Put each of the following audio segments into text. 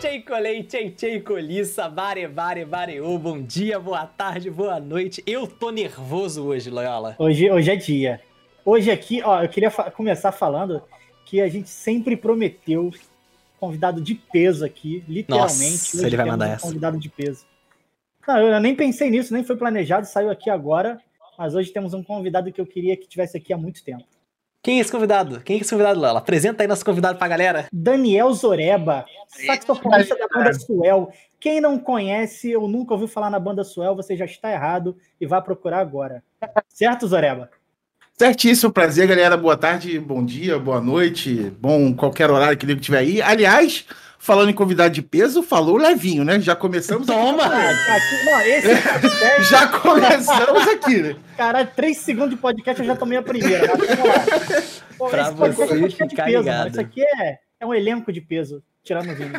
Tchei, colei, tchei, tchei, coliça, bare, bare, bareô, bom dia, boa tarde, boa noite. Eu tô nervoso hoje, Loyola. Hoje, hoje é dia. Hoje aqui, ó, eu queria fa começar falando que a gente sempre prometeu convidado de peso aqui, literalmente. Nossa, ele vai mandar um essa. Convidado de peso. Não, eu nem pensei nisso, nem foi planejado, saiu aqui agora. Mas hoje temos um convidado que eu queria que tivesse aqui há muito tempo. Quem é esse convidado? Quem é esse convidado, Loyola? Apresenta aí nosso convidado pra galera. Daniel Zoreba, saxofonista da banda Suel. Quem não conhece ou nunca ouviu falar na banda Suel, você já está errado e vai procurar agora. Certo, Zoreba? Certíssimo, prazer, galera. Boa tarde, bom dia, boa noite, bom qualquer horário que ele tiver aí. Aliás, falando em convidado de peso, falou levinho, né? Já começamos. Toma! Ah, aqui- não, esse podcast, Já começamos aqui, né? Caralho, três segundos de podcast eu já tomei a primeira. Mas. Pô, Pra esse podcast você é ficar de peso, ligado. mano. Isso aqui é, é um elenco de peso, tirando o vinho.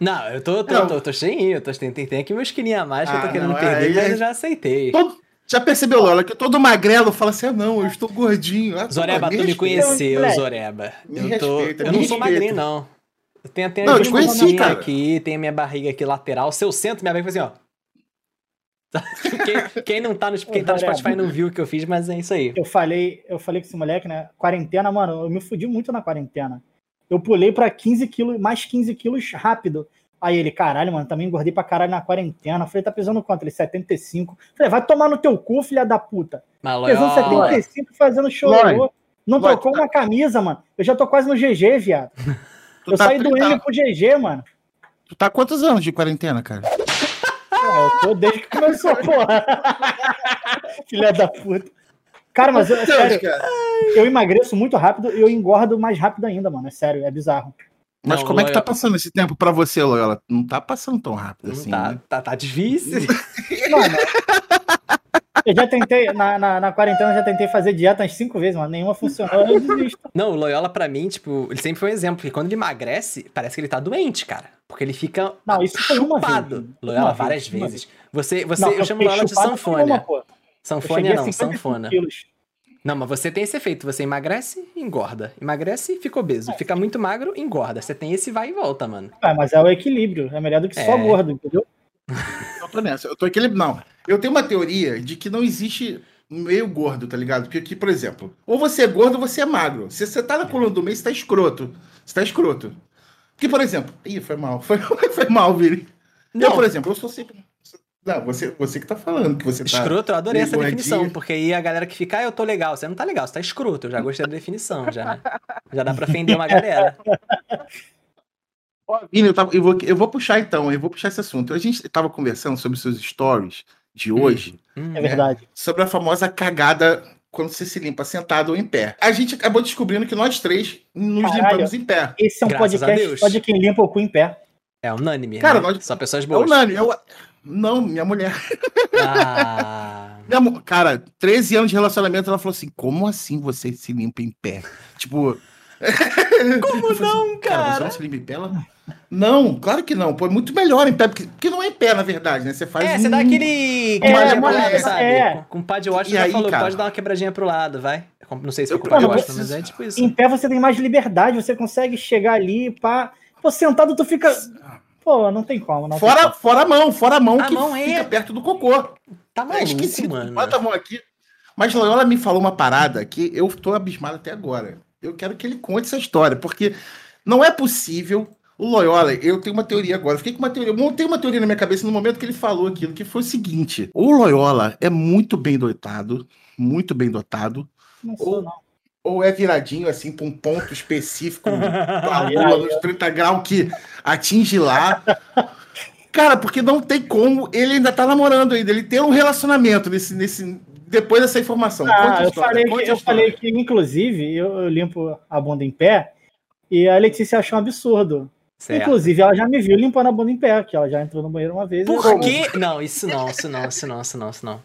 Não, eu tô, tô, Não. tô, tô cheinho, eu tô, tem, tem aqui meus quilinhos a mais que eu tô Ah, querendo não, perder, aí mas é- eu já aceitei. Todo- já percebeu, Lola, que todo magrelo fala assim: ah, não, eu estou gordinho. Ah, Zoreba, tu me conheceu. Zoreba. Eu, tô, respeita, eu me não sou magrinho, não. Eu tenho até Não, eu te conheci, cara. aqui, tem a minha barriga aqui lateral. Se eu sento, minha barriga faz assim, ó. quem, quem não tá no, quem tá no. Spotify não viu o que eu fiz, mas é isso aí. Eu falei, eu falei com esse moleque, né? Quarentena, mano, eu me fudi muito na quarentena. Eu pulei pra 15 quilos, mais 15 quilos rápido. Aí ele, caralho, mano, também engordei pra caralho na quarentena. Eu falei, tá pesando quanto? Ele, 75. Eu falei, vai tomar no teu cu, filha da puta. Mas Pesando Loyola, 75, fazendo chororô. Lói, Não Lói, trocou tá- uma camisa, mano. Eu já tô quase no GG, viado. Tu Eu tá, saí do M pro GG, mano. tu tá há quantos anos de quarentena, cara? Ah, eu tô desde que começou, porra. Filha da puta. Cara, mas eu, é sério, cara. eu emagreço muito rápido e eu engordo mais rápido ainda, mano. É sério, é bizarro. Mas Não, como é que tá Loyola- passando esse tempo pra você, Loyola? Não tá passando tão rápido não assim. tá, né? tá, tá difícil. Mano, eu já tentei, na, na, na quarentena, eu já tentei fazer dieta umas cinco vezes, mano. Nenhuma funcionou, eu desisto. Não, o Loyola pra mim, tipo, ele sempre foi um exemplo, porque quando ele emagrece, parece que ele tá doente, cara. Porque ele fica Não, isso foi uma chupado. vez. Loyola, Uma várias vez, vezes. Você, você, Não, eu chamo o fiquei Loyola de. Eu Sanfônia cheguei a não, 55 sanfona. quilos. Não, mas você tem esse efeito. Você emagrece, engorda. Emagrece, fica obeso. Fica muito magro, engorda. Você tem esse vai e volta, mano. Ah, mas é o equilíbrio. É melhor do que só É. gordo, entendeu? Eu tô nessa. Eu tô equilibrado. Não. Eu tenho uma teoria de que não existe meio gordo, tá ligado? Porque aqui, por exemplo, ou você é gordo ou você é magro. Se você tá na coluna do meio, você tá escroto. Você tá escroto. Porque, por exemplo. Ih, foi mal. Foi, foi mal, Vini. Eu, Não. por exemplo, eu sou sempre. Não, você, você que tá falando que você tá. Escroto, eu adorei essa definição, porque aí a galera que fica, ah, eu tô legal. Você não tá legal, você tá escroto. Eu já gostei da definição, já. Já dá pra ofender uma galera. Ó, Vini, eu, tava- eu vou, eu vou puxar então, eu vou puxar esse assunto. A gente tava conversando sobre seus stories de hoje, Hum, É verdade. sobre a famosa cagada quando você se limpa sentado ou em pé. A gente acabou descobrindo que nós três nos Caralho. limpamos em pé. Esse é um Graças podcast só de quem limpa o cu em pé. É unânime, Cara, né? nós- Só pessoas É boas. unânime. Eu... Não, minha mulher. Ah, Minha Cara, 13 anos de relacionamento, ela falou assim: como assim você se limpa em pé? Tipo. como Eu falei assim, não, Cara, você cara? não se limpa em pé? Ela... Não, claro que não. Pô, é muito melhor em pé, porque, porque não é em pé, na verdade, né? Você faz. É, você dá um- aquele É, pro é, lado, sabe? é. Com, com o Pad Watch E já aí, falou, cara? pode dar uma quebradinha pro lado, vai. Não sei se foi com o Pad eu Watch, preciso- mas é tipo isso. Em pé você tem mais liberdade, você consegue chegar ali, pá. Pô, sentado tu fica. Pô, não tem como. Não tem Fora, como. fora a mão, fora a mão A que mão é- fica perto do cocô. Tá É maluco, esquisito. mano. Bota a mão aqui. Mas Loyola me falou uma parada que eu tô abismado até agora. Eu quero que ele conte essa história, porque não é possível. O Loyola, eu tenho uma teoria agora. Fiquei com uma teoria. Eu montei uma teoria na minha cabeça no momento que ele falou aquilo, que foi o seguinte: o Loyola é muito bem dotado, muito bem dotado, Não Ou- não. ou é viradinho assim para um ponto específico da lua nos 30 graus que atinge lá. Cara, porque não tem como, ele ainda tá namorando ainda, ele tem um relacionamento nesse, nesse depois dessa informação. A Ah, eu falei, que, a eu falei que, inclusive, eu, eu limpo a bunda em pé e a Letícia achou um absurdo. Certo. Inclusive, ela já me viu limpando a bunda em pé, que ela já entrou no banheiro uma vez. Por quê? Não, isso não, isso não, isso não, isso não, isso não.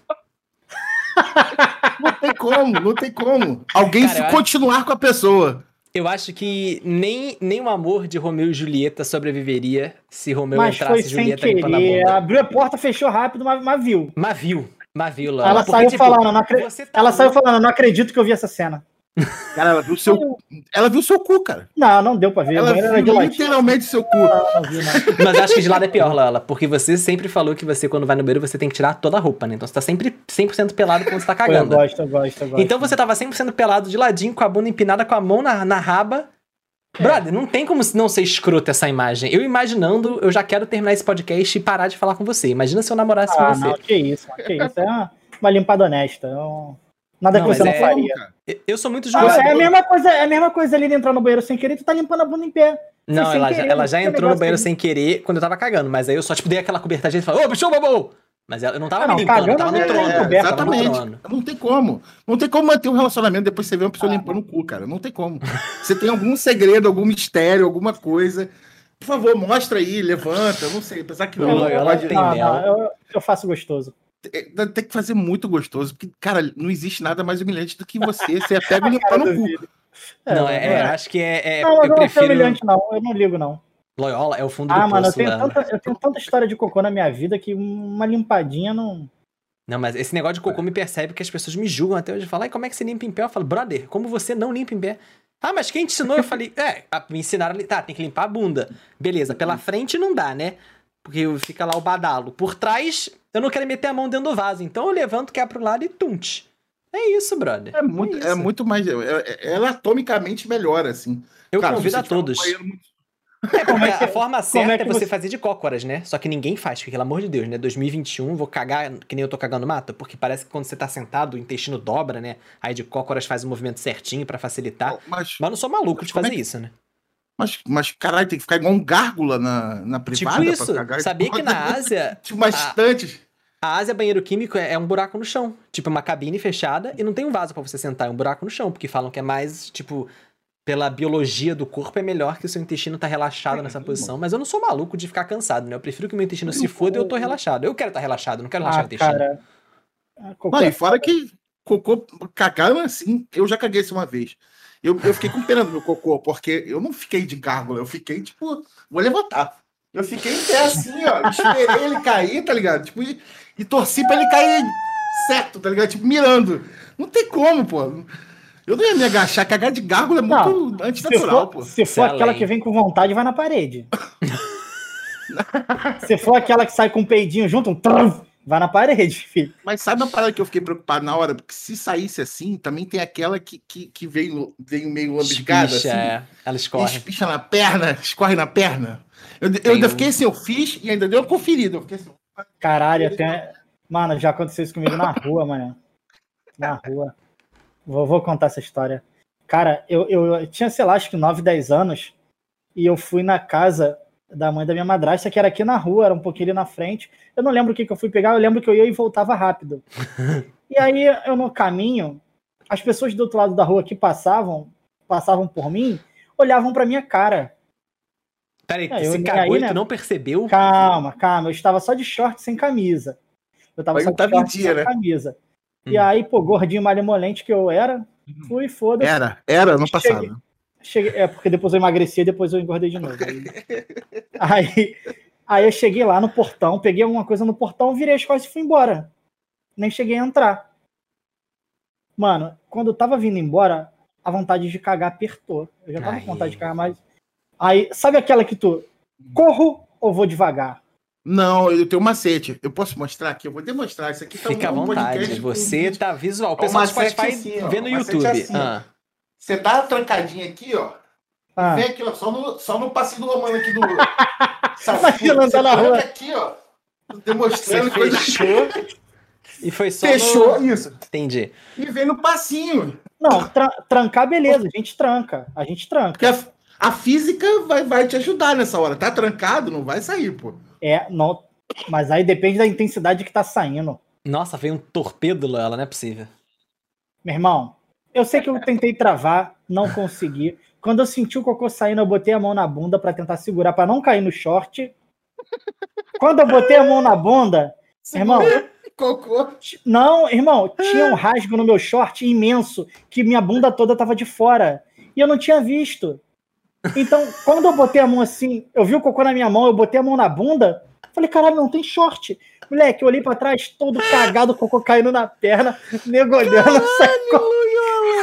Não tem como, não tem como. Alguém Cara, se eu acho- continuar com a pessoa. Eu acho que nem, nem o amor de Romeu e Julieta sobreviveria se Romeu Mas foi entrasse e sem Julieta a querer. bunda. Abriu a porta, fechou rápido, mas, mas viu. Mas viu, mas viu, Lola. Ela Porque, saiu tipo, falando, não acre- tá Ela saiu falando, não acredito que eu vi essa cena. Cara, ela viu o seu. Ela viu seu cu, cara. Não, não deu pra ver. Ela banheiro era de viu latinha. literalmente o seu cu. Não, não vi, não. Mas eu acho que de lado é pior, Lola, porque você sempre falou que você, quando vai no banheiro, você tem que tirar toda a roupa, né? Então você tá sempre 100% pelado quando você tá Pô, Eu cagando. gosto, eu gosto, eu gosto. Então você tava 100% pelado de ladinho, com a bunda empinada, com a mão na, na raba. É. Brother, não tem como não ser escroto essa imagem. Eu imaginando, eu já quero terminar esse podcast e parar de falar com você. Imagina se eu namorasse Ah, com você. não, que isso, que isso. É uma, uma limpada honesta. é um- Nada Não, que você não mas é- faria. Eu- Eu sou muito Ah, julgador. é a mesma coisa, é a mesma coisa ali de entrar no banheiro sem querer, tu tá limpando a bunda em pé. Não, sem ela, já, querer, ela já entrou no banheiro aí. sem querer quando eu tava cagando, mas aí eu só, tipo, dei aquela cobertadinha e falei, ô, bicho, babou! Mas ela- eu não tava Ah, não, me limpando, eu cagando tava no é- trono. é, tava no exatamente. trono. Não tem como. Não tem como manter um relacionamento depois você vê uma Ah. pessoa limpando o cu, cara. Não tem como. Você tem algum segredo, algum mistério, alguma coisa. Por favor, mostra aí, levanta. Eu não sei. Apesar que não. Não, não tem não, não, eu, eu faço gostoso. É, tem que fazer muito gostoso. Porque, cara, não existe nada mais humilhante do que você. Você pega e limpar no cu. duvido. não, é, é, é. acho que é. é- Não, eu eu não sou prefiro. humilhante, não. Eu não ligo, não. Loyola é o fundo do Ah, mano, eu poço, tenho, tanta, eu tenho tanta história de cocô na minha vida que uma limpadinha não. Não, mas esse negócio de cocô me percebe que as pessoas me julgam até hoje. Falam, "Ai, como é que você limpa em pé? Eu falo, brother, como você não limpa em pé? Ah, mas quem te ensinou? Eu falei, é, me ensinaram Tá, tem que limpar a bunda. Beleza, pela frente não dá, né? Porque fica lá o badalo. Por trás, eu não quero meter a mão dentro do vaso. Então eu levanto, que é pro lado e tunte. É isso, brother. É muito, é isso. muito mais. é- é- Ela atomicamente melhora, assim. Eu Claro, convido a um todos. É porque é a forma certa é é, que você você- fazer de cócoras, né? Só que ninguém faz, porque, pelo amor de Deus, né? 2021, vou cagar que nem eu tô cagando mata, porque parece que quando você tá sentado, o intestino dobra, né? Aí de cócoras faz o movimento certinho pra facilitar. Mas, Mas eu não sou maluco de Como é fazer que- isso, né? mas, mas, caralho, tem que ficar igual um gárgula na, na privada tipo pra isso. cagar. Sabia que na Ásia, Tipo, uma a- estante. A Ásia banheiro químico é, é um buraco no chão. Tipo, uma cabine fechada e não tem um vaso pra você sentar, é um buraco no chão, porque falam que é mais, tipo, pela biologia do corpo é melhor que o seu intestino tá relaxado nessa posição. Mas eu não sou maluco de ficar cansado, né? Eu prefiro que o meu intestino se foda e eu tô relaxado. Eu quero estar relaxado, não quero relaxar o Ah, intestino. cara. Ah, Não, é e fora que cocô, cagando assim, eu já caguei isso uma vez. Eu, eu fiquei com pena do meu cocô, porque eu não fiquei de gárgula, eu fiquei, tipo, vou levantar. Eu fiquei em pé assim, ó, esperei ele cair, tá ligado? Tipo, e, torci pra ele cair certo, tá ligado? Tipo, mirando. Não tem como, pô. Eu não ia me agachar, cagar de gárgula é muito Se antinatural, for, pô. se for aquela além. que vem com vontade, vai na parede. se for aquela que sai com um peidinho junto, um trum, vai na parede, filho. Mas sabe uma parada que eu fiquei preocupado na hora? Porque se saísse assim, também tem aquela que, que, que veio, veio meio lambiscada, Espicha, assim. é. Ela escorre. Espicha na perna, escorre na perna. Eu, eu ainda um- fiquei assim, eu fiz e ainda deu uma conferida. Eu fiquei assim, Caralho, até. Mano, já aconteceu isso comigo na rua, mano. Na rua. Vou, vou contar essa história. Cara, eu, eu tinha, sei lá, acho que 9, 10 anos. E eu fui na casa da mãe da minha madrasta, que era aqui na rua, era um pouquinho ali na frente. Eu não lembro o que, que eu fui pegar, eu lembro que eu ia e voltava rápido. e aí, eu no caminho, as pessoas do outro lado da rua que passavam, passavam por mim, olhavam pra minha cara. Peraí, É, nem cagou aí, e né? tu não percebeu? Calma, calma. Eu estava só de short sem camisa. Eu tava Mas só de short dia, sem né? camisa. Hum. E aí, pô, gordinho malemolente que eu era, fui e foda-se. Era, era no passado. Cheguei- é, porque depois eu emagreci e depois eu engordei de novo. Aí, aí, aí eu cheguei lá no portão, peguei alguma coisa no portão, virei as costas e fui embora. Nem cheguei a entrar. Mano, quando eu tava vindo embora, a vontade de cagar apertou. Eu já tava Aí. com vontade de cagar mais. Aí, sabe aquela que tu corro ou vou devagar? Não, eu tenho um macete. Eu posso mostrar aqui? Eu vou demonstrar. Isso aqui tá Fica à um vontade. podcast com Você tá visual. O pessoal do macete Spotify assim, vê no YouTube. assim. Ah. Você dá uma trancadinha aqui, ó. Ah, Vem aqui, ó. Só no, só no passinho do Romano aqui do. Imagina andar na rua. aqui, ó. Você Demonstrando coisa. fechou e foi só Fechou, no... isso. Entendi. E vem no passinho. Não, tra- trancar, beleza, a gente tranca. A gente tranca. Porque a, física vai, vai te ajudar nessa hora. Tá trancado, não vai sair, pô. É, não, mas aí depende da intensidade que tá saindo. Nossa, veio um torpedo, Loela, não é possível. Meu irmão, eu sei que eu tentei travar, não consegui. Quando eu senti o cocô saindo, eu botei a mão na bunda pra tentar segurar, pra não cair no short. Quando eu botei a mão na bunda, irmão, Cocô. não, irmão, tinha um rasgo no meu short imenso, que minha bunda toda tava de fora. E eu não tinha visto. Então, quando eu botei a mão assim, eu vi o cocô na minha mão, eu botei a mão na bunda, falei, caralho, não tem short. Moleque, eu olhei pra trás, todo cagado, o cocô caindo na perna, nego olhando, saí, co-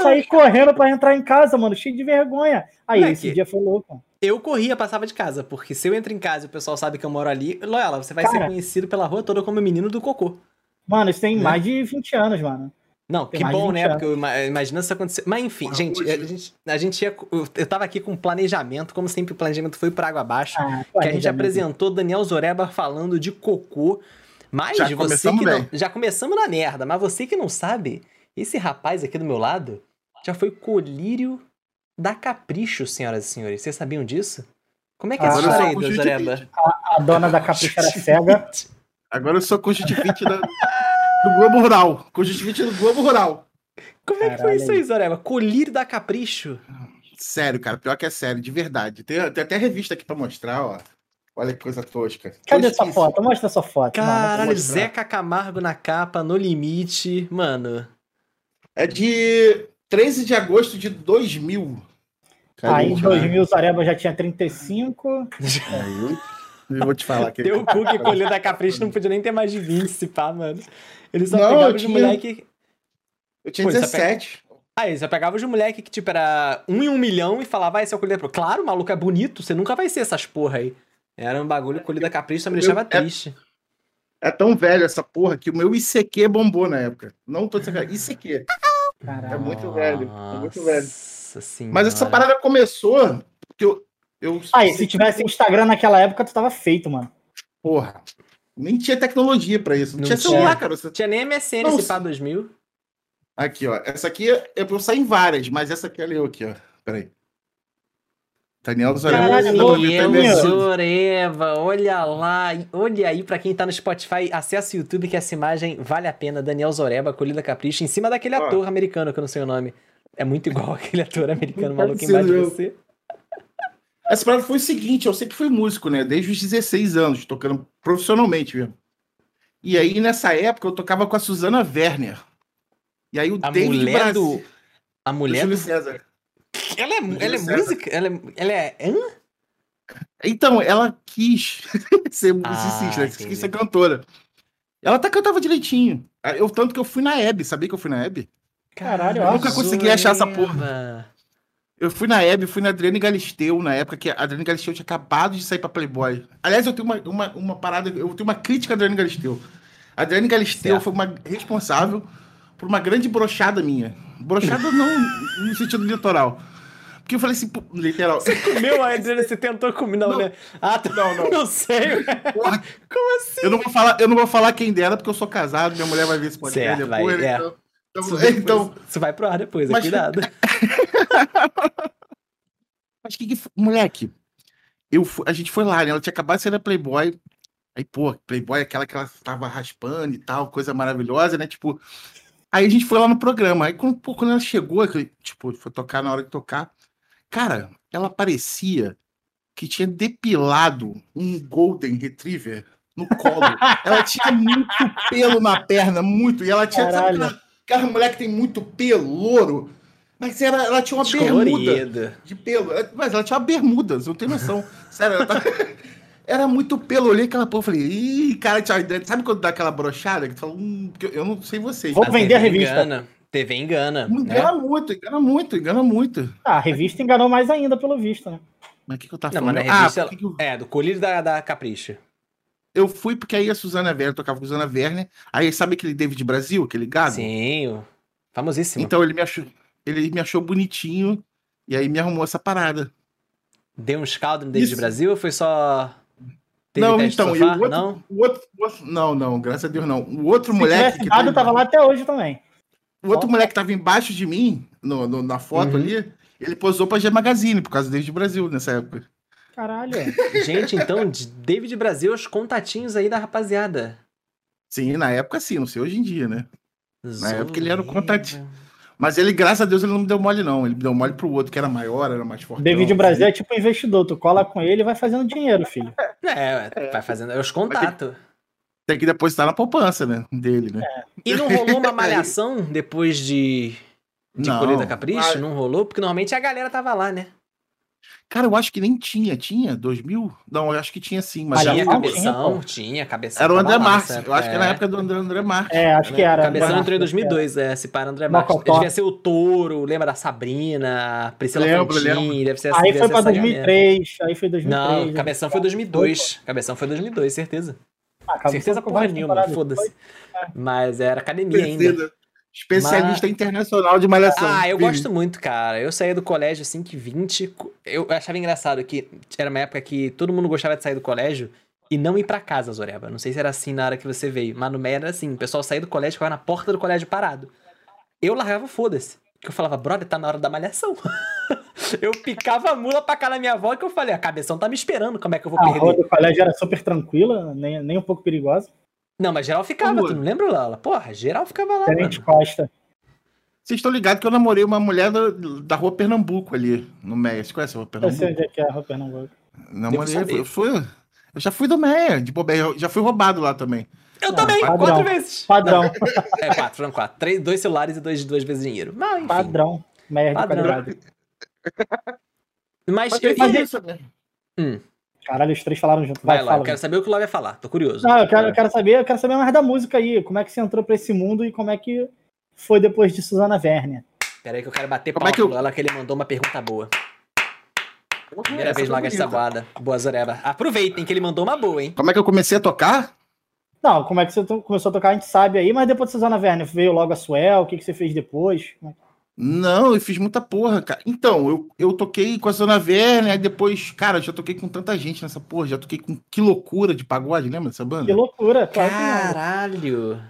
saí correndo pra entrar em casa, mano, cheio de vergonha. Aí Moleque. esse dia foi louco. Eu corria, passava de casa, porque se eu entro em casa e o pessoal sabe que eu moro ali, Loyola, você vai ser Cara. conhecido pela rua toda como o menino do cocô. Mano, isso tem Né? mais de 20 anos, mano. Não, que bom, 20 né? Porque imagina se isso acontecer. Mas enfim, Porra, gente, a gente, a gente ia. Eu tava aqui com um planejamento, como sempre, o planejamento foi por água abaixo. Ah, que a gente apresentou Daniel Zoreba falando de cocô. Mas Já você que não, já começamos na merda, mas você que não sabe, esse rapaz aqui do meu lado já foi colírio da Capricho, senhoras e senhores. Vocês sabiam disso? Como é que é essa história sou aí. Zoreba? A dona da capricha era cega. Agora eu sou conjuntivite da- do Globo Rural. Conjuntivite do Globo Rural. Como é que foi isso aí, Zoreba? Colírio da Capricho. Sério, cara. Pior que é sério, de verdade. Tem, tem até revista aqui pra mostrar, ó. Olha que coisa tosca. Cadê sua Tosquíssimo. foto? Mostra sua foto. Caralho. Zeca Camargo na capa, no limite. Mano, É de 13 de agosto de 2000. Cadê? Aí em Deixa eu ver. 2000 o Zareba já tinha 35. Aí eu, vou te falar que deu o cu que colírio da Capricho não podia nem ter mais de 20, se pá, mano. Ele só Não, pegava eu os tinha- moleque. eu tinha Pô, você 17. Ah, ele só pegava os moleque que, tipo, era um em um milhão e falava, ah, esse é o colírio da. Claro, o maluco é bonito, você nunca vai ser essas porra aí. Era um bagulho, o colírio da Capricho só me deixava é- triste. É tão velho essa porra que o meu ICQ bombou na época. Não tô dizendo ICQ. Caralho. É muito velho, é muito velho. Nossa senhora. Mas essa parada começou porque eu. eu Aí, se tivesse Instagram naquela época, tu tava feito, mano. Porra. Nem tinha tecnologia pra isso. Não, Não tinha tinha. celular, cara. Você- Não tinha nem MSN Não, esse pá 2000. Aqui, ó. Essa aqui é pra eu sair em várias, mas essa aqui é eu aqui, ó. Peraí. Daniel. Zoreba, olha lá, olha aí pra quem tá no Spotify, acessa o YouTube que essa imagem vale a pena. Daniel Zoreba, Colida Capricho, em cima daquele Ó. ator americano que eu não sei o nome. É muito igual aquele ator americano maluco embaixo de você. Essa parada foi o seguinte, eu sempre fui músico, né? Desde os 16 anos, tocando profissionalmente mesmo. E aí, nessa época, eu tocava com a Suzana Werner. E aí o A David mulher Brasil, do. A do mulher Júlio do. César. Ela é, do ela é música? Ela é. Ela é. Hã? Então, ela quis ser Ah, musicista, né? entendi. quis ser cantora. Ela até cantava direitinho. Eu, tanto que eu fui na Hebe, sabia que eu fui na Hebe? Caralho, Eu nunca consegui achar essa Zoreba. Eu fui na Hebe, fui na Adriane Galisteu, na época que a Adriane Galisteu tinha acabado de sair pra Playboy. Aliás, eu tenho uma, uma, uma parada, eu tenho uma crítica à Adriane Galisteu. A Adriane Galisteu Certo. foi uma responsável por uma grande brochada minha. Brochada não no sentido literal. Porque eu falei assim, literal. Comeu a Adriana, você tentou comer, não, Não. né? Ah, tá. Não, não. Não sei. Porra, Como assim? eu não vou falar, eu não vou falar quem dera, porque eu sou casado, minha mulher vai ver esse podcast Certo, depois, vai, é. Então, Isso, então, então, isso vai pro ar depois, é Mas- cuidado. Mas que que? Moleque, eu a gente foi lá, né? Ela tinha acabado de sair da Playboy. Aí, pô, Playboy é aquela que ela tava raspando e tal, coisa maravilhosa, né? Tipo. Aí a gente foi lá no programa. Aí quando, pô, quando ela chegou, tipo, foi tocar na hora de tocar. Cara, ela parecia que tinha depilado um Golden Retriever no colo. ela tinha muito pelo na perna, muito. E ela tinha. Sabe Caralho. aquela, aquela mulher que tem muito pelo, louro? Mas era, ela tinha uma bermuda de pelo. É, Mas ela tinha uma bermuda, você não tem noção. Sério, ela tá... Era muito pelo. Eu olhei aquela porra e falei, ih, cara, tchau. Sabe quando dá aquela brochada? Que tu fala, hum, eu não sei vocês. Vou A vender a revista. Engana. TV engana. né? Engana muito, engana muito, engana muito. Ah, a revista enganou mais ainda, pelo visto, né? Mas o que, que eu tava Não, falando? mas na revista. ah, por que eu... É, do colírio da, da Capricho. eu fui porque aí a Suzana Werner tocava com a Suzana Werner. Aí sabe aquele David Brasil, aquele gago? Sim, o famosíssimo. Então ele me achou, ele me achou bonitinho e aí me arrumou essa parada. Deu um escaldo no David Isso. Brasil ou foi só. Teve não, então, e o sofá? outro, Não? o outro, o outro- não, não, graças a Deus não. O outro Se moleque que dado, teve- tava lá até hoje também. O outro moleque que tava embaixo de mim, no, no- na foto Uhum. ali, ele posou pra G Magazine, por causa do David Brasil nessa época. Caralho. Gente, então, de David Brasil, os contatinhos aí da rapaziada. Sim, na época sim, não sei hoje em dia, né? Na época ele era o contatinho. Mas ele, graças a Deus, ele não me deu mole, não. Ele me deu mole pro outro, que era maior, era mais forte. David Brasil é tipo investidor. Tu cola com ele e vai fazendo dinheiro, filho. É, vai fazendo é os contatos. Tem que depositar na poupança, né? Dele, né? E não rolou uma malhação depois de, de Não. Colheita Capricho? Ah, Não rolou? Porque normalmente a galera tava lá, né? Cara, eu acho que nem tinha. Tinha? 2000? Não, eu acho que tinha sim. Mas Tinha cabeção, tinha, tinha cabeção. era o André Marques. Eu acho que era na é. época do André, André Marques. É, acho que era. Cabeção entrou em Marques, 2002, é, se para André Marques. Devia ser o Touro, lembra da Sabrina, Priscila Lembro, Fantin, lembro. deve ser Aí devia foi pra essa galera. 2003, aí foi 2003. Não, Cabeção foi 2002. Cabeção foi 2002, certeza. Ah, certeza porra nenhuma, foda-se. depois. Mas era academia ainda. Especialista internacional de malhação. Ah, eu Sim. gosto muito, cara. Eu saía do colégio assim que 20. Eu achava engraçado que era uma época que todo mundo gostava de sair do colégio e não ir pra casa, Zoreba. Não sei se era assim na hora que você veio, mas no meio era assim: o pessoal saía do colégio e ficava na porta do colégio parado. Eu largava foda-se. Porque eu falava, brother, tá na hora da malhação. eu picava a mula pra cá na minha avó que eu falei, a cabeção tá me esperando, como é que eu vou A perder? rua do colégio era super tranquila, nem, nem um pouco perigosa. Não, mas geral ficava, Rua. tu não lembra, Lala? Porra, geral ficava lá, Tenente. Costa. Vocês estão ligados que eu namorei uma mulher da, da rua Pernambuco ali, no Meia. Você conhece a rua Eu sei Pernambuco? onde é que é a rua Pernambuco. Namorei, eu fui. Eu já fui do Meia, de bobeira. Já fui roubado lá também. Eu Não, também, padrão. quatro vezes. Padrão, É, quatro, foram quatro. Três, dois celulares e dois, duas vezes dinheiro. Mas, enfim. padrão. Merda de Padrão. Mas, Mas eu, eu isso mesmo. Caralho, os três falaram junto. Vai Vai, lá, fala. eu quero saber o que o Love vai falar. Tô curioso. Não, eu quero, eu quero saber, eu quero saber mais da música aí. Como é que você entrou pra esse mundo e como é que foi depois de Suzana Werner? Pera aí que eu quero bater Como palma é que eu- pro Lola que ele mandou uma pergunta boa. Primeira Essa vez Maga de bonita. Sabuada. Boa, Zoreba. Aproveitem que ele mandou uma boa, hein? Como é que eu comecei a tocar? Não, como é que você começou a tocar, a gente sabe aí, mas depois de Suzana Werner, veio logo a Suel, o que, que você fez depois? Como é que- Não, eu fiz muita porra, cara. Então, eu, eu toquei com a Zona Werner, aí depois, cara, já toquei com tanta gente nessa porra, já toquei com Que Loucura de Pagode, lembra dessa banda? Que loucura, claro. Caralho.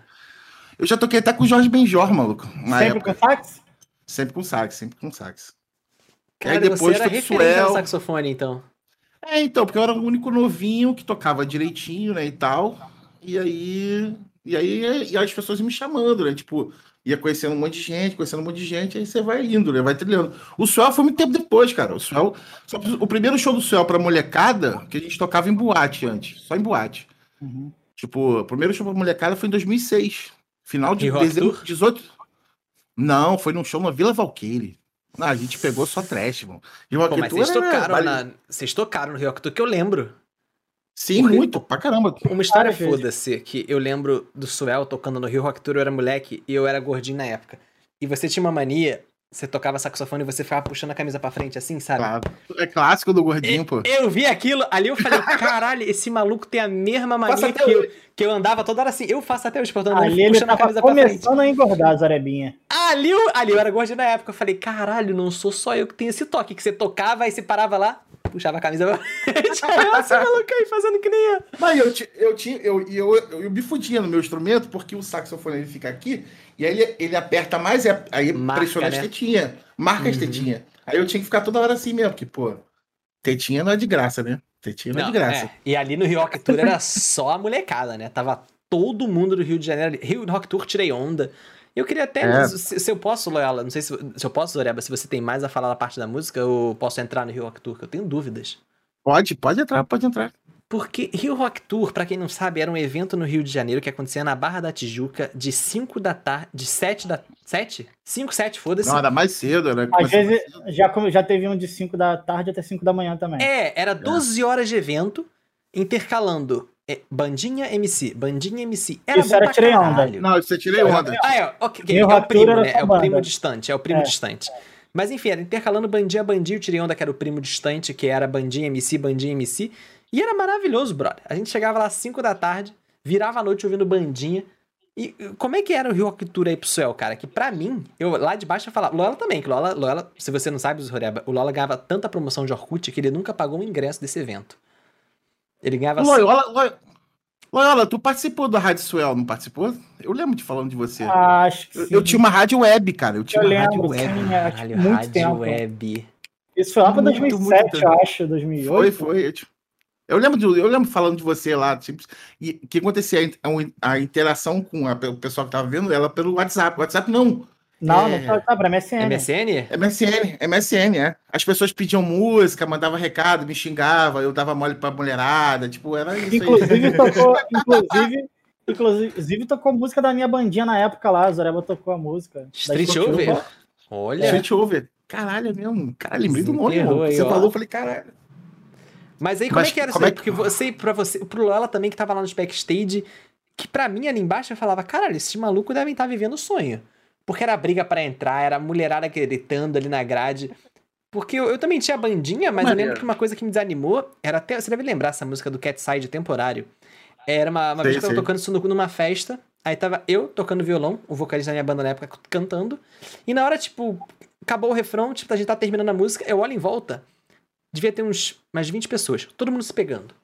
Eu já toquei até com o Jorge Benjor, maluco. Na Sempre época. com sax? Sempre com sax, sempre com sax. Cara, depois você era Suel. ao saxofone, então. É, então, porque eu era o único novinho que tocava direitinho, né, e tal. E aí, e aí e as pessoas me chamando, né? Tipo, ia conhecendo um monte de gente, conhecendo um monte de gente, aí você vai indo, né? Vai trilhando. O Suel foi muito tempo depois, cara. O Suel, só- o primeiro show do Suel pra molecada, que a gente tocava em boate antes, só em boate. Uhum. Tipo, o primeiro show pra molecada foi em 2006. Final de dezembro de 18. Não, foi num show na Vila Valqueire. Não, a gente pegou só trash, mano. Rio Rock Pô, mas vocês era tocaram, baile- na... vocês tocaram no Rio Tour que eu lembro. Sim, Porque- muito, pra caramba. Uma história foda-se, que eu lembro do Suel tocando no Rio Rock Tour, eu era moleque e eu era gordinho na época. E você tinha uma mania, você tocava saxofone e você ficava puxando a camisa pra frente assim, sabe? Claro. É clássico do gordinho, pô. Eu vi aquilo, ali eu falei, caralho, esse maluco tem a mesma mania que eu, que eu andava toda hora assim. Eu faço até hoje, portanto, Ali ele puxando a camisa pra frente. começando a engordar, Zarebinha. Ali eu, ali eu era gordinho na época. Eu falei, caralho, não sou só eu que tenho esse toque. Que você tocava e você parava lá, puxava a camisa pra frente. Aí eu, esse maluco aí fazendo que nem eu. Mas eu, eu, tinha, eu, eu, eu, eu me fudia no meu instrumento porque o saxofone ele fica aqui e aí ele, ele aperta mais, e a- aí Marca, pressiona né? as tetinhas, marca as Uhum. tetinhas. Aí eu tinha que ficar toda hora assim mesmo, porque, pô, tetinha não é de graça, né? Tetinha não, é de graça. é. E ali no Rio Rock Tour era só a molecada, né? Tava todo mundo do Rio de Janeiro. ali. Rio Rock Tour, tirei onda. Eu queria até, É. se, se eu posso, Loyola, não sei se, se eu posso, Zoreba, se você tem mais a falar da parte da música, eu posso entrar no Rio Rock Tour, que eu tenho dúvidas. Pode, pode entrar, pode entrar. Porque Rio Rock Tour, pra quem não sabe, era um evento no Rio de Janeiro que acontecia na Barra da Tijuca de 5 da tarde, de 7 da... 7? 5, 7, foda-se. Não, era mais cedo, era Às vezes já, já teve um de 5 da tarde até 5 da manhã também. É, era 12 horas de evento, intercalando é, bandinha MC, bandinha MC. Era Isso bom era tirei onda. Não, você tirei onda. Ah, é, ok, Rio é o Rock Tour primo, né? É o primo banda. distante, é o primo É. distante. Mas enfim, era intercalando bandinha bandinha, o tirei onda que era o primo distante, que era bandinha MC, bandinha MC. E era maravilhoso, brother. A gente chegava lá às 5 da tarde, virava a noite ouvindo bandinha. E como é que era o Rio Rock Tour aí pro Suel, cara? Que pra mim, eu lá de baixo eu falava, Lola também, que Lola, Lola, se você não sabe, o Lola ganhava tanta promoção de Orkut que ele nunca pagou um ingresso desse evento. Ele ganhava Loyola, Loyola, Loyola, tu participou da Rádio Suel, não participou? Eu lembro de falando de você. Acho que eu, sim. eu tinha uma rádio web, cara. Eu tinha Eu uma rádio lembro, web. sim, é, Caralho, muito rádio tempo. web. Isso foi lá pra Muito, 2007, muito eu acho, 2008. Foi, foi. Eu, eu lembro, de- eu lembro falando de você lá, tipo, e o que acontecia a, a interação com a- o pessoal que tava vendo ela pelo WhatsApp. WhatsApp não, Não, É. não foi, tá, pra MSN. MSN? MSN, MSN, é. As pessoas pediam música, mandavam recado, me xingava, eu dava mole pra mulherada, tipo, era isso aí. Inclusive tocou, inclusive, inclusive tocou música da minha bandinha na época lá, a Zoreba tocou a música. Street Over? Olha. Street Over. Caralho, é mesmo. Cara, lembrei do nome, mano. aí, Você ó. falou, eu falei, caralho. Mas aí, como Mas é que era como isso é aí? que- Porque você, pra você, pro Lola também que tava lá nos backstage, que pra mim ali embaixo eu falava, caralho, esses malucos devem estar vivendo o sonho. Porque era briga pra entrar, era a mulherada gritando ali na grade. Porque eu, eu também tinha bandinha, mas eu Maneiro. lembro que uma coisa que me desanimou era até. Você deve lembrar essa música do Cat Side temporário. Era uma, uma Sei, vez que eu tava tocando isso numa festa. Aí tava eu tocando violão, o vocalista da minha banda na época cantando. E na hora, tipo, acabou o refrão, tipo, a gente tá terminando a música, eu olho em volta. Devia ter uns mais 20 pessoas, todo mundo se pegando.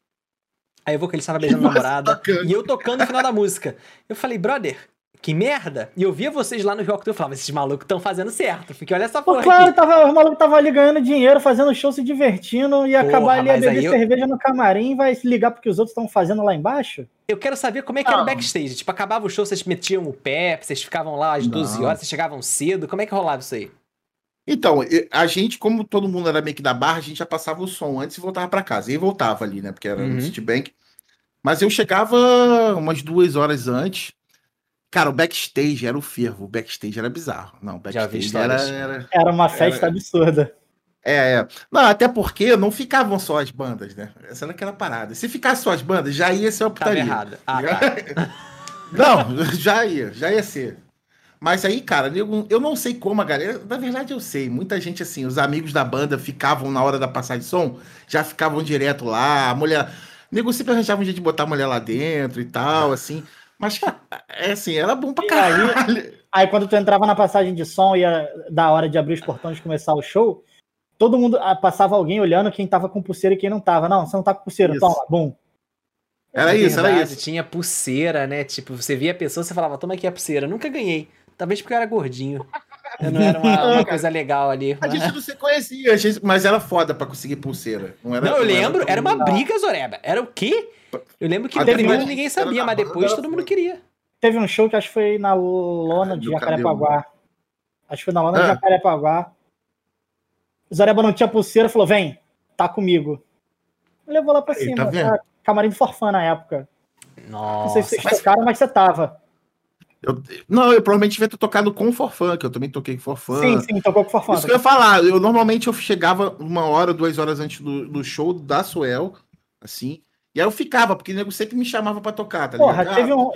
Aí o vocalista tava beijando a namorada e eu tocando no final da música. Eu falei, brother, que merda. E eu via vocês lá no Rock eu falava, esses malucos estão fazendo certo. Fiquei, olha essa Pô, porra claro, aqui. tava, os malucos estavam ali ganhando dinheiro, fazendo show, se divertindo, e acabar ali a beber eu- cerveja no camarim, vai se ligar porque os outros estão fazendo lá embaixo. Eu quero saber como é que era o Não. backstage. Tipo, acabava o show, vocês metiam o pé, vocês ficavam lá às 12 Não. horas, vocês chegavam cedo. Como é que rolava isso aí? Então, a gente, como todo mundo era meio que da barra, a gente já passava o som antes e voltava pra casa. E voltava ali, né? Porque era Uhum. no Citibank. Mas eu chegava umas duas horas antes. Cara, o backstage era o fervo. O backstage era bizarro. Não, o Já vi backstage era, era- Era uma festa absurda. É, é. Não, até porque não ficavam só as bandas, né? Essa era aquela parada. Se ficasse só as bandas, já ia ser uma Tava putaria. errado. Ah, Já- tá. Não, já ia, já ia ser. Mas aí, cara, eu, eu não sei como a galera. Na verdade, eu sei. Muita gente, assim, os amigos da banda ficavam na hora da passagem de som, já ficavam direto lá. A mulher. Nego sempre arranjava um jeito de botar a mulher lá dentro e tal, assim. Mas, é assim, era bom pra E aí- caralho. Aí quando tu entrava na passagem de som e ia da hora de abrir os portões e começar o show, todo mundo ah, passava alguém olhando quem tava com pulseira e quem não tava. Não, você não tá com pulseira, Isso. toma, bum. Era isso, era Verdade, isso. Tinha pulseira, né? Tipo, você via a pessoa, você falava, toma aqui a pulseira. Nunca ganhei. Talvez porque eu era gordinho. Eu não era uma, uma coisa legal ali. A gente não se conhecia, a gente- mas era foda pra conseguir pulseira. Não, era, Não, eu não lembro, tão- era uma briga, Zoreba. Era o quê? Eu lembro que Até primeiro ninguém era sabia, mas depois era todo mundo queria. Teve um show que acho que foi na lona de Jacarepaguá. Acho que foi na lona de Ah. Jacarepaguá. O Zareba não tinha pulseira, falou: vem, tá comigo. Levou lá pra Aí, cima. tá? Era camarim do Forfã na época. Nossa. Não sei se vocês mas- tocaram, mas você tava. Eu- não, eu provavelmente devia ter tocado com o Forfã, que eu também toquei com o Forfã. Sim, sim, tocou com o Forfã. Isso que eu ia falar, eu normalmente eu chegava uma hora, duas horas antes do, do show da Suel, assim, e aí eu ficava, porque o nego sempre me chamava pra tocar, tá Porra, ligado? teve um.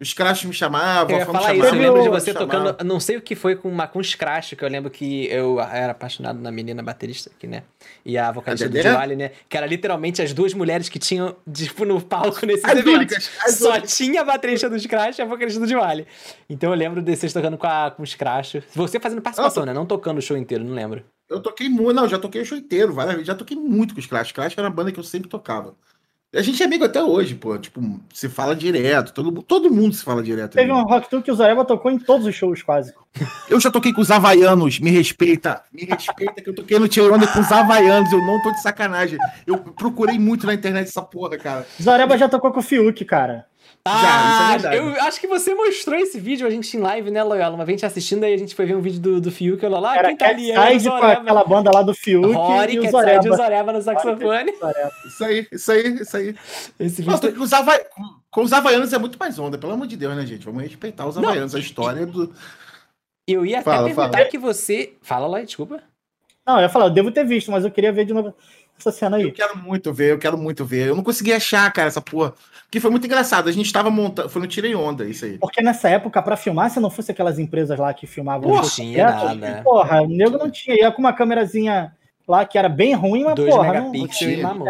Os crachos me chamavam, Eu a ia falar isso, chamava, eu lembro de você tocando, não sei o que foi com, uma, com os crash, que eu lembro que eu era apaixonado na menina baterista aqui, né? E a vocalista A do? Diwali, né? Que era literalmente as duas mulheres que tinham, tipo, no palco nesses As eventos. únicas, as Só únicas. tinha a baterista dos crash e a vocalista do Diwali. Então eu lembro de vocês tocando com, a, com os crash. Você fazendo participação, né? Não tocando o show inteiro, não lembro. Eu toquei muito, não, já toquei o show inteiro, várias vezes, já toquei muito com os Crash. Crash era uma banda que eu sempre tocava. A gente é amigo até hoje, pô, tipo, se fala direto, todo, todo mundo se fala direto. Teve ali. um Rock Tour que o Zareba tocou em todos os shows quase. Eu já toquei com os Havaianos, me respeita, me respeita que eu toquei no Tirone com os Havaianos, eu não tô de sacanagem. Eu procurei muito na internet essa porra, cara. Zareba já tocou com o Fiuk, cara. Já, isso é Ah, verdade. eu acho que você mostrou esse vídeo, a gente em live, né, Loyola? Uma vez a gente assistindo, aí a gente foi ver um vídeo do, do Fiuk, eu lá, Era quem tá ali? Era o Catside com Zoreba. aquela banda lá do Fiuk Rory, e o Catside e o. Zoreba no saxofone. Isso aí, isso aí, isso aí. Esse Nossa, vídeo... com, os Hava- com os Havaianos é muito mais onda, pelo amor de Deus, né, gente? Vamos respeitar os Não, Havaianos, a história do. Eu ia até Fala, perguntar fala. que você... Fala lá, desculpa. Não, eu ia falar, eu devo ter visto, mas eu queria ver de novo essa cena Eu aí. quero muito ver, eu quero muito ver. Eu não consegui achar, cara, essa porra. Porque foi muito engraçado. A gente tava montando. Foi no Tirei Onda, isso aí. Porque nessa época, pra filmar, se não fosse aquelas empresas lá que filmavam Não os tinha nada. Porra, o nego não tinha. Ia com uma câmerazinha lá que era bem ruim, mas 2 porra, não, e tinha. mamou.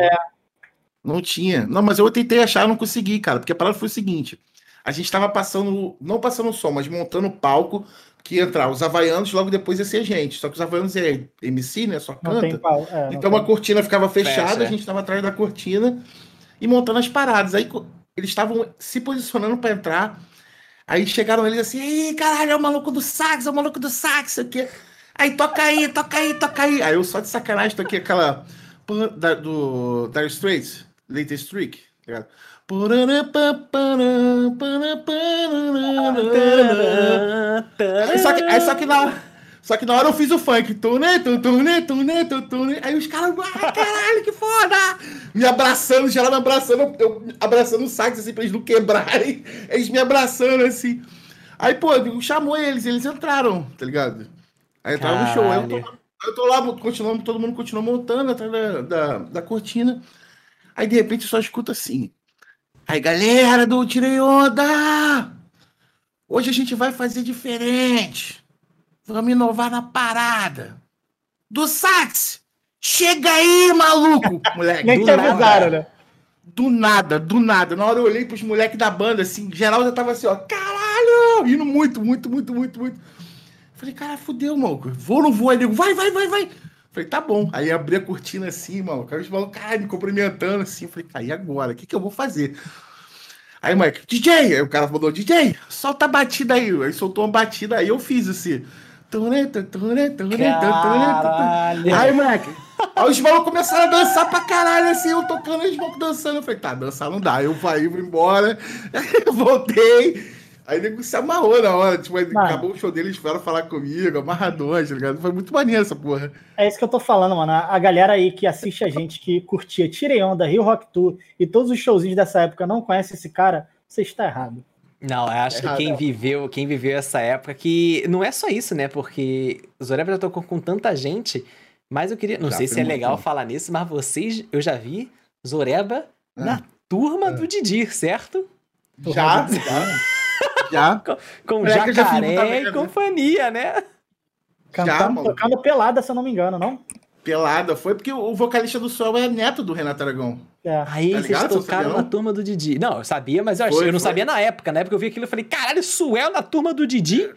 Não tinha. Não, mas eu tentei achar, não consegui, cara. Porque a parada foi o seguinte: a gente tava passando, não passando som, mas montando o palco que ia entrar os Havaianos, logo depois ia ser a gente. Só que os Havaianos é MC, né? Só não canta. tem pau. é, não Então tem. a cortina ficava fechada, Fecha. a gente tava atrás da cortina e montando as paradas. Aí eles estavam se posicionando pra entrar. Aí chegaram eles assim, Ih, caralho, é o maluco do sax, é o maluco do sax, sei o quê. Aí toca aí, toca aí, toca aí. Aí eu só de sacanagem toquei aquela da, do Dire Straits, Latest Trick, tá ligado? Aí só que, aí só que na. Só que na hora eu fiz o funk. Tune, tu, tune, tune, tu, tune. Aí os caras, ah, caralho, que foda! Me abraçando, já lá me abraçando, eu abraçando o sax assim pra eles não quebrarem. Eles me abraçando assim. Aí, pô, eu chamou eles, eles entraram, tá ligado? Aí entraram no show. Aí eu tocando, Eu tô lá, continuando, todo mundo continua montando atrás da, da, da cortina. Aí de repente eu só escuto assim. Aí galera do Tirei Onda! Hoje a gente vai fazer diferente. Vamos inovar na parada. Do sax! Chega aí, maluco! Moleque, Nem do te nada. avisaram, né? Do nada, do nada. Na hora eu olhei pros moleques da banda, assim, geral já tava assim, ó, caralho! Indo muito, muito, muito, muito, muito. Falei, cara, fudeu, maluco. Vou ou não vou? Aí nego, vai, vai, vai, vai. Falei, tá bom. Aí abri a cortina assim, maluco. Aí os malucos, caralho, me cumprimentando assim. Falei, cara, e agora? O que, que eu vou fazer? Aí, Mike, DJ! Aí o cara falou, DJ, solta a batida aí. Aí soltou uma batida, aí eu fiz assim. Caralho. Aí, moleque. Aí os malucos começaram a dançar pra caralho, assim, eu tocando, os malucos dançando. Eu falei, tá, dançar não dá. Aí eu fui, fui embora, voltei. Aí o nego se amarrou na hora. Tipo, aí Mano. acabou o show deles, vieram falar comigo, amarradões, tá ligado? Foi muito maneiro essa porra. É isso que eu tô falando, mano. A a galera aí que assiste a gente, que curtia Tirei Onda, Rio Rock Tour e todos os showzinhos dessa época não conhece esse cara, você está errado. Não, eu acho que Errado. quem viveu, quem viveu essa época que não é só isso, né? Porque o Zoreba já tocou com tanta gente, mas eu queria, não Já, sei se é legal bom. falar nisso, mas vocês, eu já vi Zoreba Ah. na turma Ah. do Didi, certo? Já, já. Já. Com É que já fiz Jacaré muita e companhia, né? Cantando, maluco. tocando pelada, se eu não me engano, não? Pelada. Foi porque o vocalista do Sol é neto do Renato Aragão. É. Aí Tá vocês tocaram na turma do Didi. Não, eu sabia, mas eu, achei, Foi, eu não foi. sabia na época. Na época eu vi aquilo e falei, caralho, Suel na turma do Didi?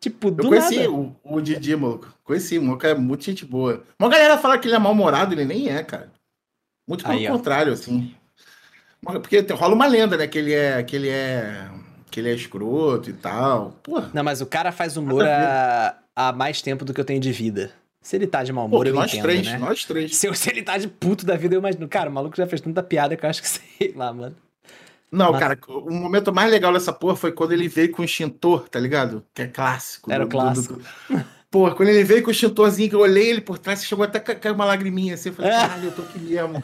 tipo, Eu do conheci nada. o, o Didi, maluco. Conheci, o maluco é muito gente boa. Uma galera fala que ele é mal-humorado, ele nem é, cara. Muito pelo Aí, ó. contrário, assim. Porque tem- rola uma lenda, né? Que ele é. Que ele é. Que ele é escroto e tal. Porra. Não, mas o cara faz humor há mais tempo do que eu tenho de vida. Se ele tá de mau humor, Pô, eu nós entendo, três, né? nós três. Se, se ele tá de puto da vida, eu imagino. Cara, o maluco já fez tanta piada que eu acho que sei lá, mano. Não, Mas- cara, o momento mais legal dessa porra foi quando ele veio com o extintor, tá ligado? Que é clássico. Era o clássico. do- do- Porra, quando ele veio com o extintorzinho, que eu olhei ele por trás, chegou até a ca- cair uma lagriminha assim. Eu falei, É. caralho, eu tô aqui mesmo.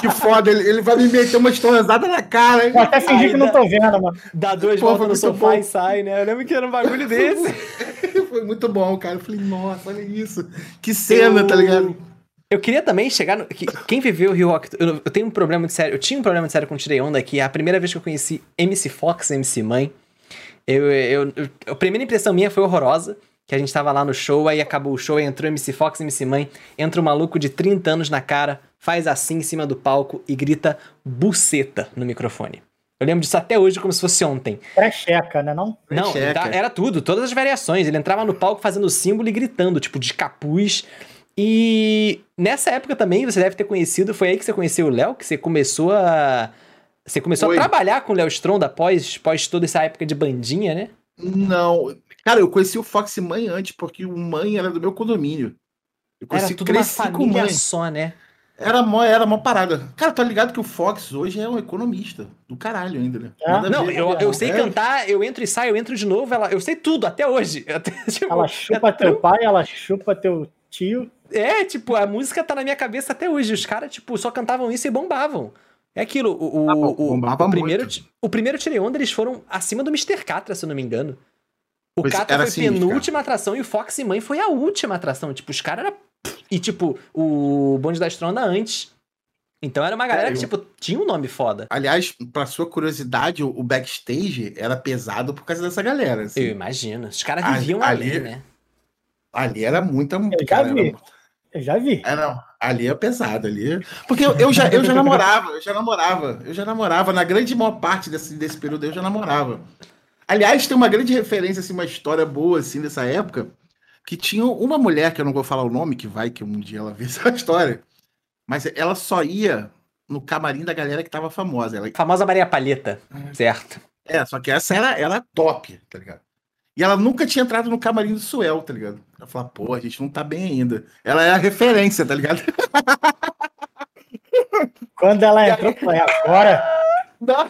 que foda, ele, ele vai me meter uma estonzada na cara. hein? Vou até fingir que não tô vendo, mano. Dá dois Pô, voltas no sofá bom. e sai, né? Eu lembro que era um bagulho desse. Foi muito bom, cara. Eu falei, nossa, olha isso. Que cena, Eu- tá ligado? Eu queria também chegar no. que- Quem viveu o Rio Rock. Eu, eu tenho um problema muito sério. Eu tinha um problema muito sério com o Tirei Onda, que é a primeira vez que eu conheci MC Fox, MC Mãe. Eu, eu, eu- a primeira impressão minha foi horrorosa. Que a gente tava lá no show, aí acabou o show, aí entrou MC Fox, MC Mãe, entra um maluco de 30 anos na cara, faz assim em cima do palco e grita buceta no microfone. Eu lembro disso até hoje como se fosse ontem. Pré-checa, né? Não? Não, Checa. tá- era tudo, todas as variações. Ele entrava no palco fazendo símbolo e gritando, tipo, de capuz. E nessa época também você deve ter conhecido, foi aí que você conheceu o Léo, que você começou a. Você começou Foi. a trabalhar com o Léo Stronda após, após toda essa época de bandinha, né? Não. Cara, eu conheci o Fox Mãe antes, porque o Mãe era do meu condomínio. Eu Era conheci, tudo uma família Mãe. só, né? Era mó, era mó parada. Cara, tá ligado que o Fox hoje é um economista. Do caralho ainda, né? É? Não, ver. eu, eu sei É. cantar, eu entro e saio, eu entro de novo, ela, eu sei tudo, até hoje. Até, tipo, Ela chupa é teu pai, ela chupa teu tio. É, tipo, a música tá na minha cabeça até hoje. Os caras, tipo, só cantavam isso e bombavam. É aquilo, o, o, Ah, bom, o- bombava o primeiro, muito. o primeiro Tirei Onda, eles foram acima do Mr. Catra, se eu não me engano. O Catra era foi sinistro, penúltima atração e o Fox e Mãe foi a última atração. Tipo, os caras eram... E, tipo, o Bonde da Estronda antes. Então era uma galera É, que, eu- tipo, tinha um nome foda. Aliás, pra sua curiosidade, o, backstage era pesado por causa dessa galera. assim. Eu imagino. Os caras viviam ali- ali, né? Ali era muita. já cara, vi. era- Eu já vi. É, não. Ali é pesado, ali. Porque eu, eu já, eu já namorava, eu já namorava, eu já namorava. Na grande maior parte desse, desse período eu já namorava. Aliás, tem uma grande referência, assim, uma história boa, assim, dessa época, que tinha uma mulher, que eu não vou falar o nome, que vai que um dia ela vê essa história, mas ela só ia no camarim da galera que tava famosa. Ela, Famosa Maria Palheta, certo? é, só que essa era, era top, tá ligado? E ela nunca tinha entrado no camarim do Suel, tá ligado? Ela falou, pô, a gente não tá bem ainda. Ela é a referência, tá ligado? Quando ela entrou, falei, agora. Não.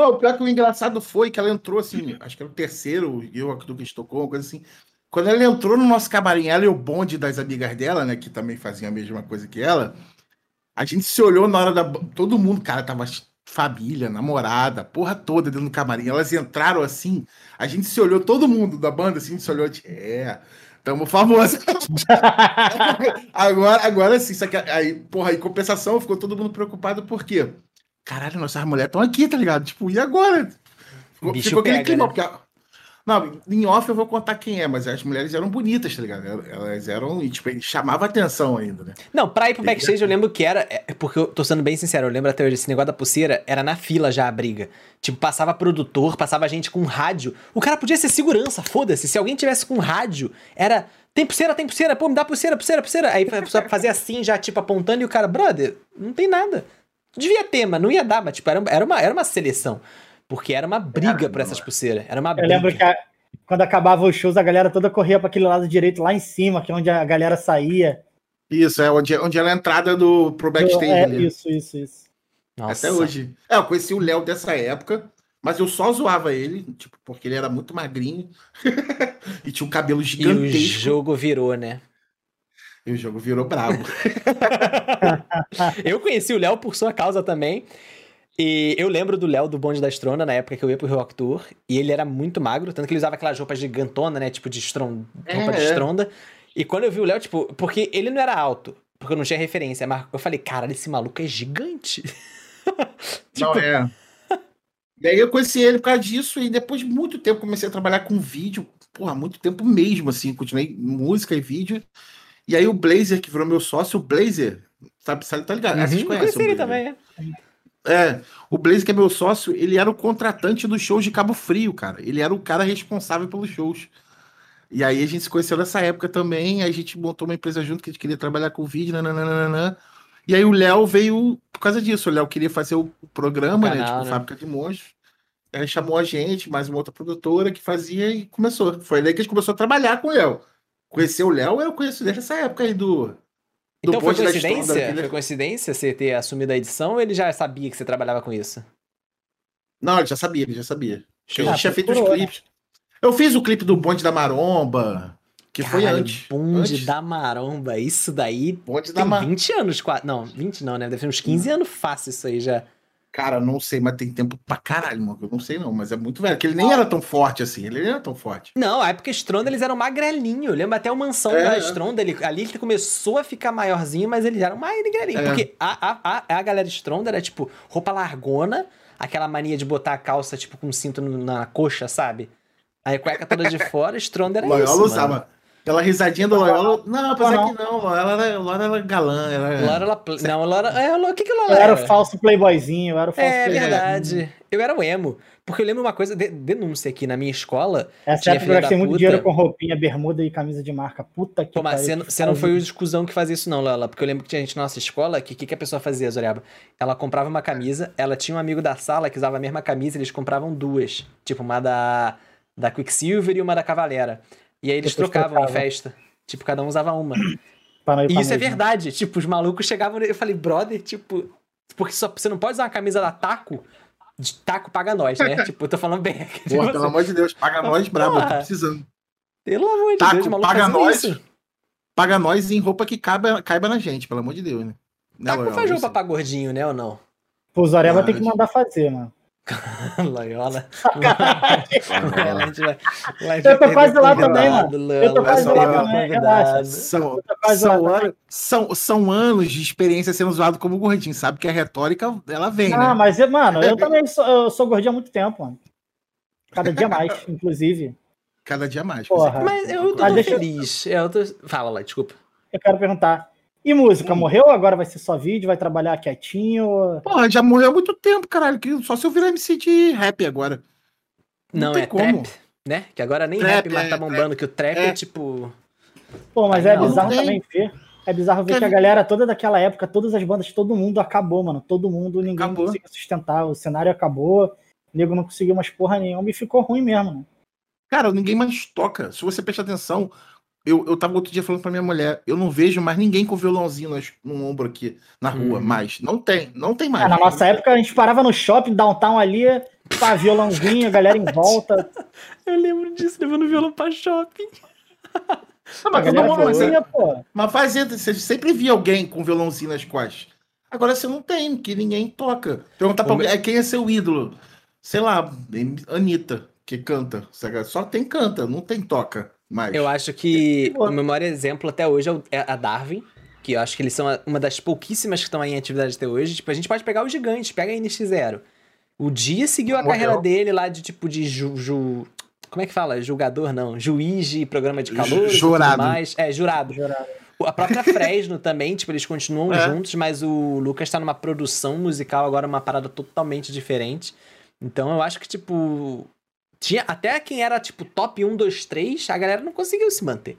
Não, o pior que o engraçado foi que ela entrou assim, acho que era o terceiro, eu do que tocou, uma coisa assim. Quando ela entrou no nosso camarim, ela e o bonde das amigas dela, né, que também faziam a mesma coisa que ela, a gente se olhou na hora da. Todo mundo, cara, tava família, namorada, porra toda dentro do camarim. Elas entraram assim, a gente se olhou, todo mundo da banda assim, se olhou, de, é. Tamo famoso. agora, agora sim, só que aí, porra, em compensação, ficou todo mundo preocupado por quê? Caralho, nossas mulheres estão aqui, tá ligado? Tipo, e agora? Ficou, Bicho ficou aquele pega, clima, né? porque. a- Não, em off eu vou contar quem é, mas as mulheres eram bonitas, tá ligado? Elas eram, e, tipo, chamava atenção ainda, né? Não, pra ir pro backstage eu lembro que era. é, Porque eu tô sendo bem sincero, eu lembro até hoje, esse negócio da pulseira era na fila já a briga. Tipo, passava produtor, passava gente com rádio. O cara podia ser segurança, foda-se. Se alguém tivesse com rádio, era. Tem pulseira, tem pulseira, pô, me dá pulseira, pulseira, pulseira. Aí a pessoa fazia assim, já, tipo, apontando, e o cara, brother, não tem nada. Devia ter, mas não ia dar, mas, tipo, era, era, uma, era uma seleção. Porque era uma briga por essas pulseiras. Era uma Eu briga. lembro que a- quando acabava os shows, a galera toda corria para aquele lado direito lá em cima, que é onde a galera saía. Isso, é onde, onde era a entrada do, pro backstage é, ali. isso, isso, isso. Nossa. Até hoje. É, eu conheci o Léo dessa época, mas eu só zoava ele, tipo, porque ele era muito magrinho e tinha um cabelo E o gigantesco. jogo virou, né? E o jogo virou brabo. Eu conheci o Léo por sua causa também. E eu lembro do Léo do Bonde da Estronda na época que eu ia pro Rock Tour. E ele era muito magro, tanto que ele usava aquelas roupas gigantona, né? Tipo de estron... É, roupa de é. estronda. E quando eu vi o Léo, tipo, porque ele não era alto, porque eu não tinha referência, mas eu falei, cara, esse maluco é gigante. Não, é. E aí eu conheci ele por causa disso, e depois de muito tempo comecei a trabalhar com vídeo, porra, muito tempo mesmo, assim, continuei música e vídeo. E aí o Blazer, que virou meu sócio, o Blazer, sabe, sabe tá ligado? Ah, Vocês Uhum, conhecem conheci o ele Blazer. também, é. É, o Blaze, que é meu sócio, ele era o contratante dos shows de Cabo Frio, cara. Ele era o cara responsável pelos shows. E aí a gente se conheceu nessa época também, aí a gente montou uma empresa junto que a gente queria trabalhar com vídeo, nananana. E aí o Léo veio por causa disso. O Léo queria fazer o programa, O né? canal, Tipo, né? Fábrica de Monstros. Aí chamou a gente, mais uma outra produtora que fazia e começou. Foi daí que a gente começou a trabalhar com o Léo. Conhecer o Léo, eu conheço desde essa época aí do. do Então foi bonde da coincidência? aquele- Foi coincidência você ter assumido a edição ou ele já sabia que você trabalhava com isso? Não, ele já sabia, ele já sabia. Show. A gente Ah, tinha feito os né? clipes. Eu fiz o clipe do Bonde da Maromba, que foi Caralho, antes. Bonde antes. da maromba, isso daí Bonde da tem Maromba. 20 anos, quase. Não, 20 não, né? Deve ter uns 15 anos fácil isso aí já. Cara, não sei, mas tem tempo pra caralho, mano. Eu não sei não, mas é muito velho. Porque ele nem era tão forte assim. Ele nem era tão forte. Não, a época Stronda eles eram magrelinho. Eu lembro até o mansão É, da. Stronda. Ele, ali ele começou a ficar maiorzinho, mas eles eram magrelinho. É. Porque a, a, a, a galera Stronda era tipo roupa largona, aquela mania de botar a calça tipo com cinto na coxa, sabe? Aí a cueca toda de fora, Stronda era Loyola isso. mano. Aquela risadinha do Loyola. Não, apesar Não. que não. Loyola era, Loyola era galã. Era... Laura, ela, não, Laura, é, o que que Laura Eu era o era? falso playboyzinho, eu era o falso É playboyzinho. verdade. Eu era o emo. Porque eu lembro uma coisa, de- denúncia aqui na minha escola. Essa Tinha época filha eu gastei muito dinheiro com roupinha, bermuda e camisa de marca. Puta que Pô, mas pariu, você não- você não foi o exclusão que fazia isso, não, Lala. Porque eu lembro que tinha gente na nossa escola que o que, que a pessoa fazia, Zoreba? Ela comprava uma camisa, ela tinha um amigo da sala que usava a mesma camisa, eles compravam duas. Tipo, uma da, da Quicksilver e uma da Cavalera. E aí eles Depois trocavam em festa. Tipo, cada um usava uma. Não E isso é verdade. Tipo, os malucos chegavam. Eu falei, brother, tipo. Porque só, você não pode usar uma camisa da Taco. De Taco paga nós, né? tipo, eu tô falando bem você. pelo amor de Deus, paga nós brabo, eu tô precisando. Pelo amor de Taco, Deus, maluco paga nós. isso. Paga nós em roupa que caiba, caiba na gente, pelo amor de Deus, né? Taco Loyola? faz roupa pra gordinho, né, ou não? Pô, o Zoreba tem que Mas- mandar fazer, mano. Loyola. Loyola, a gente vai- a gente Eu tô quase lá também, mano. Loyola, Eu tô quase lá também. São, são, anos, são, são anos de experiência sendo zoado como gordinho, sabe que a retórica, ela vem, Ah, né? mas, mano, eu também sou, eu sou gordinho há muito tempo, mano. Cada dia mais, inclusive. Cada dia mais. Porra. Mas eu tô Mas deixa eu- feliz. Eu tô... Fala lá, desculpa. Eu quero perguntar. E música, morreu ou agora vai ser só vídeo? Vai trabalhar quietinho? Porra, já morreu há muito tempo, caralho. Que só se eu virar MC de rap agora. Não Não, tem é como. trap, né? Que agora nem Trap, rap mais tá é, bombando, que o trap é, é. tipo... Pô, mas Ai, é não, bizarro não também ver. É bizarro ver que a galera toda daquela época, todas as bandas, todo mundo acabou, mano. Todo mundo, ninguém Acabou. conseguiu sustentar. O cenário acabou, o nego não conseguiu mais porra nenhuma e ficou ruim mesmo, né? Cara, ninguém mais toca. Se você prestar atenção, eu, eu tava outro dia falando pra minha mulher, eu não vejo mais ninguém com violãozinho nas- no ombro aqui na rua, Uhum. mais. Não tem, não tem mais. Ah, na nossa época, a gente parava no shopping, downtown ali, pá, violãozinho, a galera em volta. Eu lembro disso, levando violão pra shopping. Não, mas, todo galera mundo- fazia, pô. mas fazia, você sempre via alguém com violãozinho nas costas. Agora você não tem, que ninguém toca. Perguntar pra alguém, "É, quem é seu ídolo? Sei lá, Anitta. que canta. Só tem canta, não tem toca mais. Eu acho que o meu maior exemplo até hoje é, é a Darwin, que eu acho que eles são uma das pouquíssimas que estão aí em atividade até hoje. Tipo, a gente pode pegar o gigante, pega a NX0. O Dia seguiu a carreira dele lá de tipo de ju, ju, como é que fala? Julgador, não. Juiz de programa de calor. Jurado. Mais. É, jurado. jurado. A própria Fresno também, tipo, eles continuam é. juntos, mas o Lucas tá numa produção musical agora, uma parada totalmente diferente. Então eu acho que, tipo. Tinha, até quem era, tipo, top 1, 2, 3, a galera não conseguiu se manter.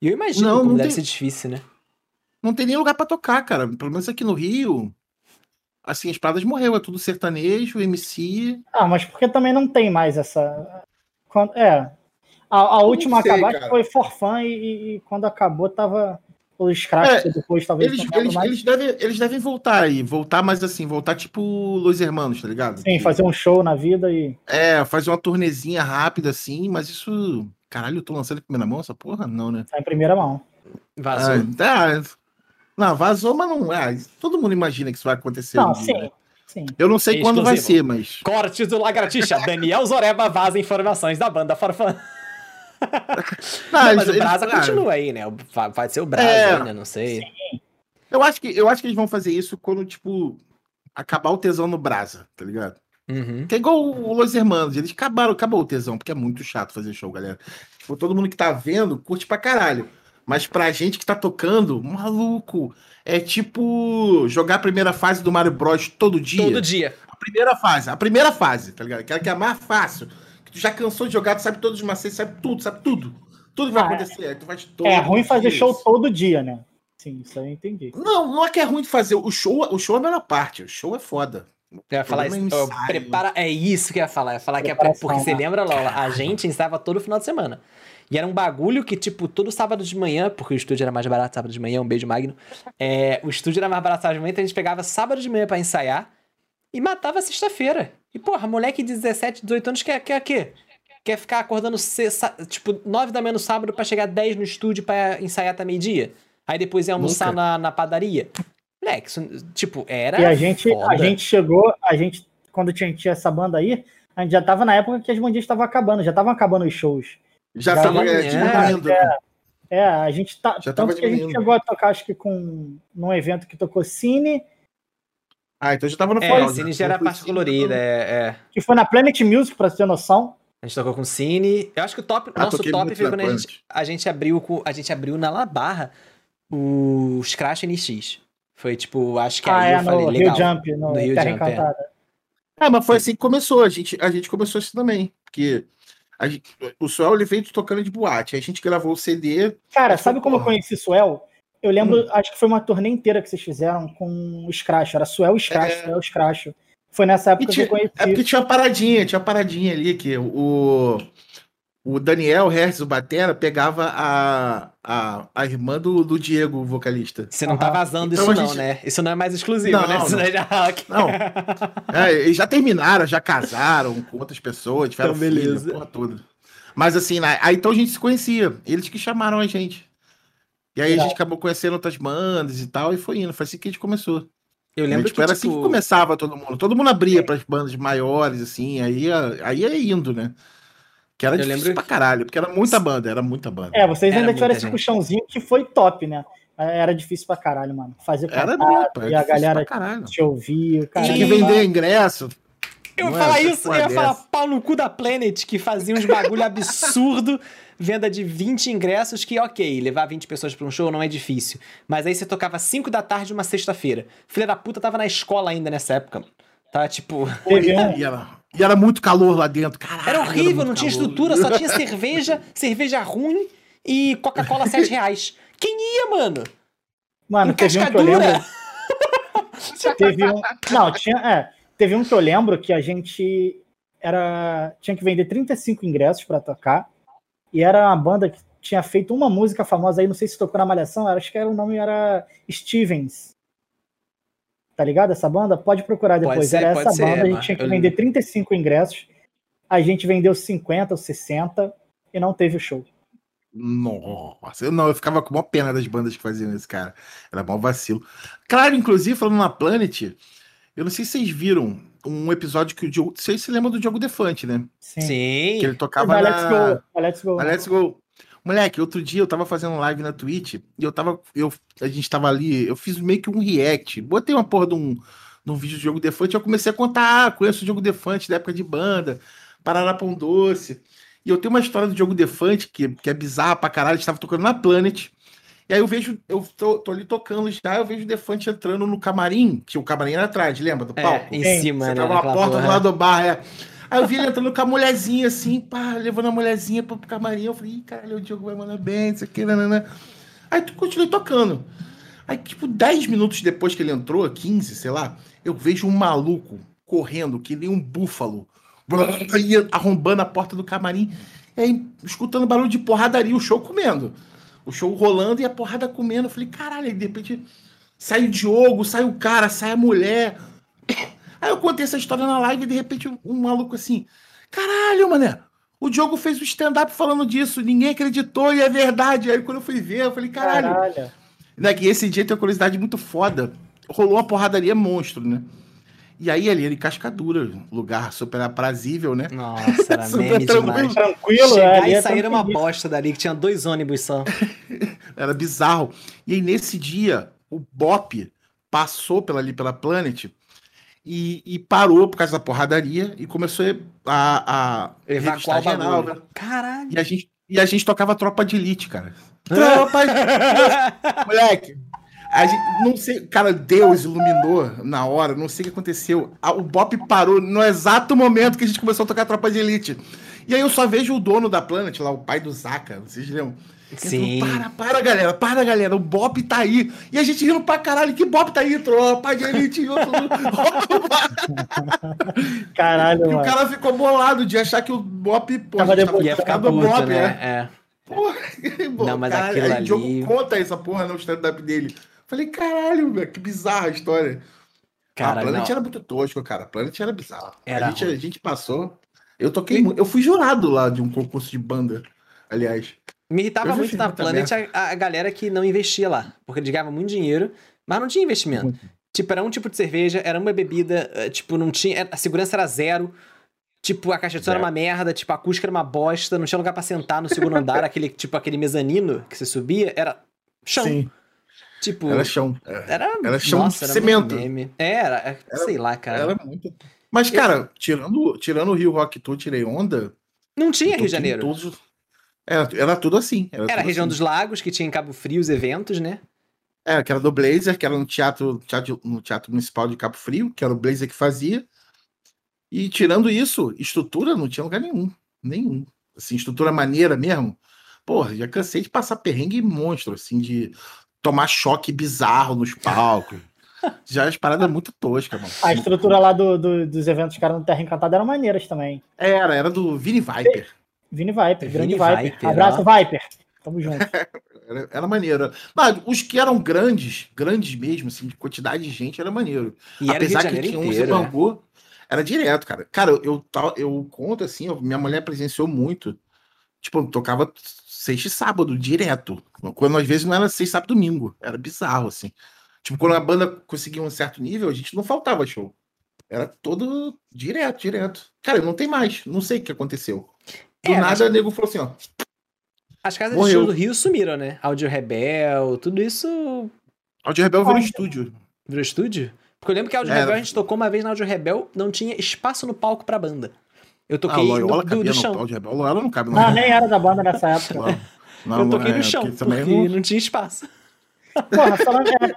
E eu imagino não, como não deve tem... ser difícil, né? Não tem nem lugar para tocar, cara. Pelo menos aqui no Rio. Assim, as paradas morreu, é tudo sertanejo, MC. Ah, mas porque também não tem mais essa. É. A, a última sei, acabar foi forfã e, e, quando acabou tava os scratch é, depois talvez eles, eles, mais... eles, devem, eles devem voltar aí, voltar, mas assim, voltar tipo Los Hermanos, tá ligado? Sim, fazer um show na vida e. É, fazer uma turnezinha rápida assim, mas isso. Caralho, eu tô lançando em primeira mão essa porra? Não, né? Tá em primeira mão. Vazou. Ah, tá. Não, vazou, mas não. Ah, todo mundo imagina que isso vai acontecer. Não, um sim. Né? Sim. Eu não sei quando vai ser, mas. Cortes do Lagartixa. Daniel Zoreba vaza informações da banda Farfã. Não, não, mas eles, o Brasa eles, continua aí, né? Vai ser o Brasa é, ainda, não sei. Sim. Eu acho, que, eu acho que eles vão fazer isso quando, tipo, acabar o tesão no Brasa, tá ligado? Uhum. Que é igual o Los Hermanos, eles acabaram, acabou o tesão, porque é muito chato fazer show, galera. Tipo, todo mundo que tá vendo curte pra caralho. Mas pra gente que tá tocando, maluco, é tipo jogar a primeira fase do Mario Bros todo dia. Todo dia. A primeira fase, a primeira fase, tá ligado? Aquela que é a mais fácil tu já cansou de jogar, tu sabe todos os macetes, sabe tudo, sabe tudo. Tudo que vai ah, acontecer. É, tu faz é ruim fazer show isso. todo dia, né? Sim, isso eu entendi. Não, não é que é ruim de fazer. O show, o show é a melhor parte. O show é foda. Eu ia falar isso. É prepara, é isso que eu ia falar. Eu ia falar que é porque você lembra, Lola, a gente ensaiava todo final de semana. E era um bagulho que, tipo, todo sábado de manhã, porque o estúdio era mais barato sábado de manhã, um beijo, Magno. É, o estúdio era mais barato sábado de manhã, então a gente pegava sábado de manhã para ensaiar e matava sexta-feira. E, porra, moleque de 17, 18 anos quer, quer o quê? quer ficar acordando, tipo, 9 da manhã no sábado para chegar 10 no estúdio para ensaiar até meio-dia. Aí depois ia almoçar na, na padaria. Moleque, isso, tipo, era. E a gente, a gente chegou, a gente, quando tinha, tinha essa banda aí, a gente já tava na época que as bandinhas estavam acabando, já estavam acabando os shows. Já, já tava é, diminuindo. É, é, a gente tá. Já tanto que a gente chegou a tocar, acho que com num evento que tocou Cine. Ah, então já tava no é, final. Cine já era parte colorida, é, é. Que foi na Planet Music, pra ter noção. A gente tocou com o Cine. Eu acho que o top, ah, nosso top foi quando a gente, a gente abriu com, a gente abriu na La Barra os Crash NX. Foi tipo, acho que ah, aí é, eu falei, legal. Rio Jump, no, no Rio Terra Jump, é. Encantada. É. é. mas foi assim que começou. A gente, a gente começou isso também. Porque gente, o Suel ele veio tocando de boate. Aí a gente gravou o CD. Cara, sabe como eu conheci o Suel? Eu lembro, hum. acho que foi uma turnê inteira que vocês fizeram com o Scratch. Era Suel Scratch, é... Suel Scratch. Foi nessa época tinha, que eu conheci. É porque tinha uma paradinha, tinha uma paradinha ali que o, o Daniel Hertz, o Batera, pegava a, a, a irmã do, do Diego, o vocalista. Você não tá vazando então, isso, gente... não, né? Isso não é mais exclusivo, não, né? Não. Já... não. É, eles já terminaram, já casaram com outras pessoas, tiveram então, beleza. filho, porra toda. Mas assim, aí então a gente se conhecia. Eles que chamaram a gente. E aí Legal. a gente acabou conhecendo outras bandas e tal, e foi indo. Foi assim que a gente começou. Eu lembro tipo, que era tipo... assim que começava todo mundo. Todo mundo abria é. para as bandas maiores, assim, aí, aí ia indo, né? Que era eu difícil lembro... pra caralho, porque era muita banda, era muita banda. É, vocês ainda tiveram esse puxãozinho que foi top, né? É, era difícil pra caralho, mano. Fazer era muito, e a galera te ouvir. Tinha que vender ingresso. Eu ia falar isso, eu ia dessa. falar pau no cu da Planet, que fazia uns bagulho absurdo venda de 20 ingressos, que ok, levar 20 pessoas para um show não é difícil. Mas aí você tocava 5 da tarde uma sexta-feira. Filha da puta tava na escola ainda nessa época. Tá, tipo. e, era, e era muito calor lá dentro. Caralho, era horrível, era não tinha calor. estrutura, só tinha cerveja, cerveja ruim e Coca-Cola 7 reais. Quem ia, mano? Mano, teve um que eu lembro. teve um. Não, tinha. É, teve um que eu lembro que a gente era. Tinha que vender 35 ingressos para tocar. E era uma banda que tinha feito uma música famosa aí, não sei se tocou na Malhação, acho que era, o nome era Stevens. Tá ligado essa banda? Pode procurar depois. Ser, era essa ser, banda, a gente tinha que vender 35 ingressos. A gente vendeu 50 ou 60 e não teve o show. Nossa, eu não, eu ficava com uma pena das bandas que faziam isso, cara. Era mó vacilo. Claro, inclusive, falando na Planet, eu não sei se vocês viram, um episódio que o Diogo. Vocês se lembram do Diogo Defante, né? Sim. Sim. Que ele tocava Da na... Let's Go. da Let's Go. Let's Go. Moleque, outro dia eu tava fazendo live na Twitch e eu tava. Eu, a gente tava ali, eu fiz meio que um react. Botei uma porra de um, de um vídeo do Diogo Defante e eu comecei a contar. Ah, conheço o Diogo Defante da época de banda, Paraná Pão Doce. E eu tenho uma história do Diogo Defante que, que é bizarra pra caralho. A gente tava tocando na Planet. E aí eu vejo, eu tô, tô ali tocando já, eu vejo o Defante entrando no camarim, que o camarim era atrás, lembra? Do palco. É, em Sim, cima, Você né? tava na porta porra. do lado do bar, é. Aí eu vi ele entrando com a mulherzinha assim, pá, levando a mulherzinha pro camarim. Eu falei, Ih, caralho, o Diogo vai mandar bem, isso aqui, nanana. Aí tu continuei tocando. Aí, tipo, 10 minutos depois que ele entrou, 15, sei lá, eu vejo um maluco correndo, que nem um búfalo, arrombando a porta do camarim, aí, escutando barulho de porradaria, o show comendo. O show rolando e a porrada comendo. Eu falei, caralho, aí de repente sai o Diogo, sai o cara, sai a mulher. Aí eu contei essa história na live e de repente um, um maluco assim, caralho, mané, o Diogo fez um stand-up falando disso, ninguém acreditou e é verdade. Aí quando eu fui ver, eu falei, caralho. Caralho. Né, que esse dia tem uma curiosidade muito foda. Rolou uma porradaria monstro, né? E aí ali era em Cascadura, lugar super aprazível, né? Nossa, era Super meme tranquilo. demais. Tranquilo, Chegar ali e é sair era uma bosta dali, que tinha dois ônibus só. Era bizarro. E aí, nesse dia, o Bop passou pela, ali pela Planet e, e parou por causa da porradaria e começou a, a Evacuar o revistar geral, né? Caralho. E a, gente, e a gente tocava Tropa de Elite, cara. Tropa de Moleque, a gente, não sei, cara, Deus iluminou na hora, não sei o que aconteceu. A- o Bop parou no exato momento que a gente começou a tocar Tropa de Elite. E aí eu só vejo o dono da Planet lá, o pai do Zaka, vocês lembram? Sim. falou, para, para, galera, para, galera, o Bop tá aí. E a gente rindo pra caralho, que Bop tá aí, tropa de Elite. E outro- Caralho, e o cara ficou bolado de achar que o Bop, pô, Tava a tava Ia ficar puto, Bop, né? né? É. Porra, Não, mas cara, aquilo ali- o Diogo conta essa porra no stand-up dele. Falei, caralho, velho, que bizarra a história. Cara, a Planet não. era muito tosco, cara. A Planet era bizarro. Era a, gente, a gente passou. Eu toquei muito. Eu fui jurado lá de um concurso de banda, aliás. Me irritava muito na muita Planet a, a galera que não investia lá. Porque eles ganhavam muito dinheiro, mas não tinha investimento. Muito. Tipo, era um tipo de cerveja, era uma bebida, eh, tipo, não tinha. A segurança era zero. Tipo, a caixa de som era Zero. uma merda, tipo, a acústica era uma bosta, não tinha lugar pra sentar no segundo andar, aquele, tipo, aquele mezanino que você subia, era chão. Sim, Tipo, era chão. É, era. era chão de era cemento. muito meme. É, Era, é, Era- sei lá, cara. Era muito. Mas, cara, tirando, tirando o Rio Rock Tour, tirei onda. Não tinha eu Rio de Janeiro. todos os- Era, era tudo assim. Era, Era a tudo região assim. dos lagos, que tinha em Cabo Frio os eventos, né? É, que era do Blazer, que era no teatro, teatro, no Teatro Municipal de Cabo Frio, que era o Blazer que fazia. E tirando isso, estrutura não tinha lugar nenhum. Nenhum. Assim, estrutura maneira mesmo. Porra, já cansei de passar perrengue monstro, assim, de tomar choque bizarro nos palcos. já as paradas muito toscas, mano. A estrutura lá do, do- dos eventos caras no Terra Encantada eram maneiras também. Era, era do Vini Viper. Vini Viper, grande Vini Viper. Viper, Abraço, Viper. Tamo junto. Era, era maneiro. Mas os que eram grandes, grandes mesmo, assim, de quantidade de gente, era maneiro. E Apesar que tinha uns né? Bangu, era direto, cara. Cara, eu, eu, eu conto assim, minha mulher presenciou muito. Tipo, tocava sexta e sábado, direto. Quando às vezes não era sexta, sábado, domingo. Era bizarro, assim. Tipo, quando a banda conseguia um certo nível, a gente não faltava show. Era todo direto, direto. Cara, não tem mais. Não sei o que aconteceu. Do É, nada, o nego falou assim, ó. As casas Morreu. de show do Rio sumiram, né? Audio Rebel, tudo isso Audio Rebel virou Olha. estúdio. virou estúdio. Porque eu lembro que a Audio Era. Rebel a gente tocou uma vez na Audio Rebel, não tinha espaço no palco pra banda. Eu Ah, toquei Loyola do, do, do no chão. Rebel. Loyola não cabe no Não, nem era da banda nessa época. Não, não, eu toquei é, no chão, porque não... não- tinha espaço. Porra, falando é,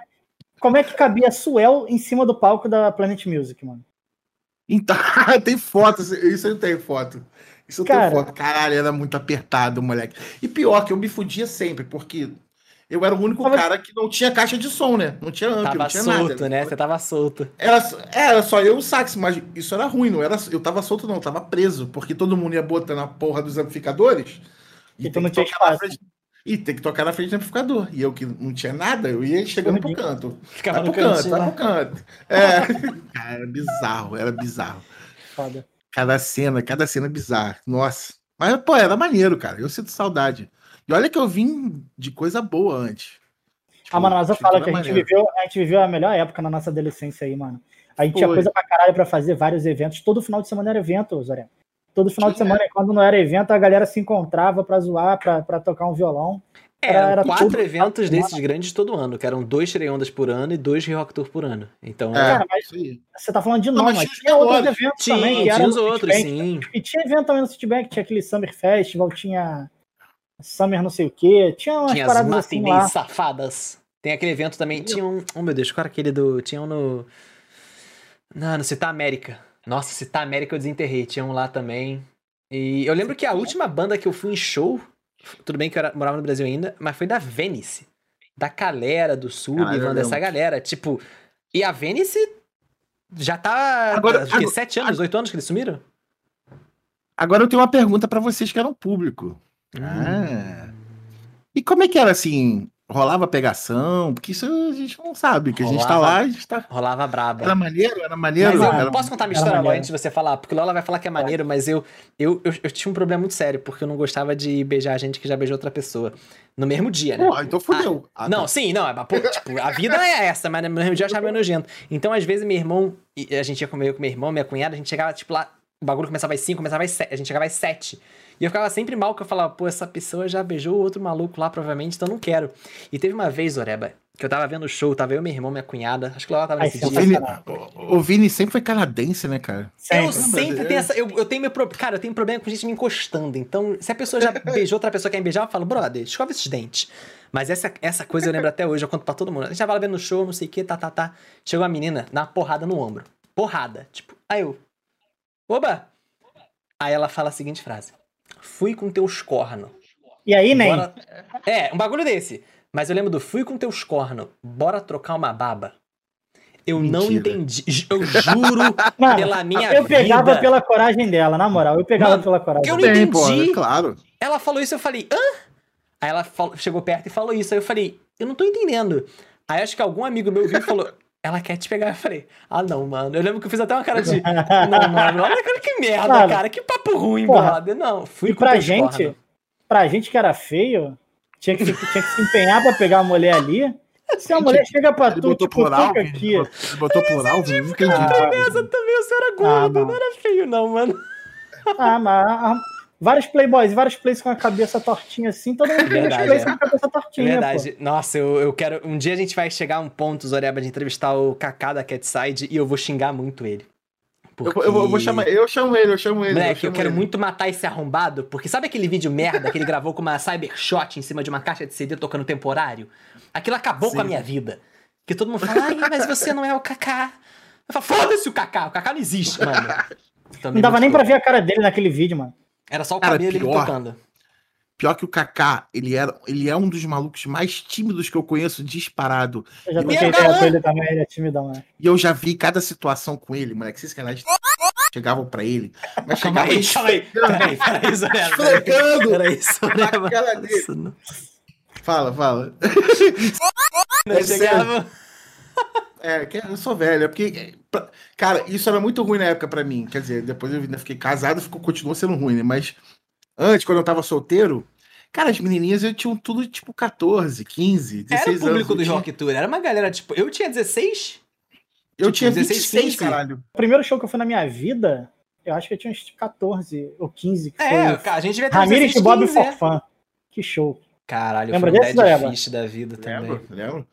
como é que cabia Suel em cima do palco da Planet Music, mano? Então, tem foto, isso eu tenho foto. Isso eu Cara. tenho foto. Caralho, era muito apertado, moleque. E pior, que eu me fudia sempre, porque eu era o único Tava- cara que não tinha caixa de som, né? Não tinha amp, não Tava tinha solto, nada. né? Você tava solto. Era, era só eu e o sax, mas isso era ruim, não era, eu tava solto não, eu tava preso, porque todo mundo ia botando a porra dos amplificadores E tu tem não que tinha tocar na frente- E tem que tocar na frente do amplificador. E eu que não tinha nada, eu ia chegando pro canto. Ficava Vai no pro canto, vai pro canto. É. Cara, era bizarro, era bizarro. Foda. Cada cena, cada cena bizarra. Nossa. Mas, pô, era maneiro, cara. Eu sinto saudade. E olha que eu vim de coisa boa antes. Tipo, Ah, mano, mas eu falo que a gente, viveu, a gente viveu a melhor época na nossa adolescência aí, mano. A gente tinha Foi. coisa pra caralho pra fazer, vários eventos. Todo final de semana era evento, Zoré. Todo final de Tinha. semana, quando não era evento, a galera se encontrava pra zoar, pra, pra tocar um violão. É, Era- era quatro tudo- eventos desses grandes todo ano, que eram dois Treondas por ano e dois Rock Tour por ano. Então, É, Cara, mas- isso aí. Você tá falando de Não, mas mas tinha os tinha outros eventos tinha, também, tinha os outros, sim. E tinha evento também no Citibank, tinha aquele Summer Festival, tinha Summer não sei o quê, tinha umas Tinha as paradas assim matinês lá. safadas. Tem aquele evento também. Tinha um. Oh meu Deus, qual era aquele do. Tinha um no. Não, no Citar América. Nossa, Citar América eu desenterrei. Tinha um lá também. E eu lembro que a última banda que eu fui em show. Tudo bem que eu era- morava no Brasil ainda, mas foi da Venice. Da Calera, do Caralho, eu dessa galera. Tipo. E a Venice já tá. Agora- acho que agora- sete anos, oito anos que eles sumiram? Agora eu tenho uma pergunta pra vocês que eram público. Ah. E como é que era assim? Rolava pegação? Porque isso a gente não sabe, que a gente tá lá, a gente tá. Rolava braba. Era maneiro? Era maneiro? Mas eu Era- posso contar minha era história antes de você falar? Porque o Lola vai falar que é maneiro, mas eu, eu, eu, eu tinha um problema muito sério, porque eu não gostava de beijar gente que já beijou outra pessoa. No mesmo dia, né? Pô, então fudeu. Ah, não, tá. sim, não, pô, tipo, a vida é essa, mas no mesmo dia eu achava meio nojento. Então, às vezes, meu irmão, e a gente ia comer com meu irmão, minha cunhada, a gente chegava, tipo, lá, o bagulho começava às 5, começava às 7, a gente chegava às 7. E eu ficava sempre mal, que eu falava, pô, essa pessoa já beijou outro maluco lá, provavelmente, então eu não quero. E teve uma vez, Oreba, que eu tava vendo o show, tava eu, meu irmão, minha cunhada, acho que o Lola tava Ai, nesse O dia. Vini, o, o Vini sempre foi canadense, né, cara? Eu Sempre. sempre tenho essa. Eu, eu tenho meu pro- Cara, eu tenho problema com gente me encostando. Então, se a pessoa já beijou outra pessoa que quer me beijar, eu falo, brother, escova esses dentes. Mas essa, essa coisa eu lembro até hoje, eu conto pra todo mundo. A gente tava vendo no show, não sei o que, tá, tá, tá. Chegou uma menina, uma porrada no ombro. Porrada. Tipo, aí eu. Oba! Aí ela fala a seguinte frase: Fui com teus cornos. E aí, nem. Bora... É, um bagulho desse. Mas eu lembro do fui com teus cornos, bora trocar uma baba. Eu não Mentira. entendi. Ju- Eu juro Mano, pela minha eu pegava vida. pela coragem dela, na moral. Eu pegava Mano, pela coragem eu não entendi. é claro. Ela falou isso, eu falei, hã? Aí ela falou- chegou perto e falou isso. Aí eu falei, eu não tô entendendo. Aí acho que algum amigo meu viu e falou, ela quer te pegar. Eu falei, ah, não, mano. Eu lembro que eu fiz até uma cara de, não, mano, olha cara, que merda, Mano, cara. Que papo ruim, porra. brother. Não, fui E pra gente, cornos. pra gente que era feio, tinha que, se- tinha que se empenhar pra pegar a mulher ali. Se a mulher chega pra Ele tu, botou tipo, plural, aqui. Ele botou plural? Não entendi. Ah, também, você era Ah, gordo, não. não era feio, não, mano. ah, mas ah, vários playboys, vários plays com a cabeça tortinha assim, todo mundo tem uns Verdade, plays é. com a cabeça É tortinha, verdade. Nossa, eu, eu quero. Um dia a gente vai chegar a um ponto, Zoreba, de entrevistar o Kaká da Catside e eu vou xingar muito ele. Eu, eu vou- eu vou chamar, eu chamo ele, eu chamo ele. Moleque, eu chamo quero ele. muito matar esse arrombado, porque sabe aquele vídeo merda que ele gravou com uma Cybershot em cima de uma caixa de CD tocando temporário? Aquilo acabou com a Sim. minha vida. Que todo mundo fala, ai, mas você não é o Kaká. Eu falo, foda-se o Kaká, o Kaká não existe, mano. Não dava nem pra ver a cara dele naquele vídeo, mano. Era só o Cara, cabelo dele pior. tocando. Pior que o Kaká, ele, era, ele é um dos malucos mais tímidos que eu conheço disparado. Eu já E galã. com ele também, ele é timidão, né? E eu já vi cada situação com ele, moleque. Esses canais chegavam pra ele. Mas Calma chegavam aí, calma aí. Peraí, peraí, Zoreba. Esfregando Peraí, Zoreba. Nossa, não- Fala, fala. não É chegava. É, que eu sou velho, é porque. pra- Cara, isso era muito ruim na época pra mim. Quer dizer, depois eu ainda fiquei casado, ficou, continuou sendo ruim, né? Mas antes, quando eu tava solteiro, cara, as menininhas eu tinham tudo tipo 14, 15, 16 Era o público anos. do tinha- Rock Tour. Era uma galera, tipo, eu tinha 16? Eu tinha 16, 26, 15. caralho. O primeiro show que eu fui na minha vida, eu acho que eu tinha uns 14 ou 15. Que É, foi cara, a gente devia ter Ramirez 16, e Bob 15, é. Forfã. Que show. Caralho, Lembra foi um dead fish da vida também. Lembro, lembro.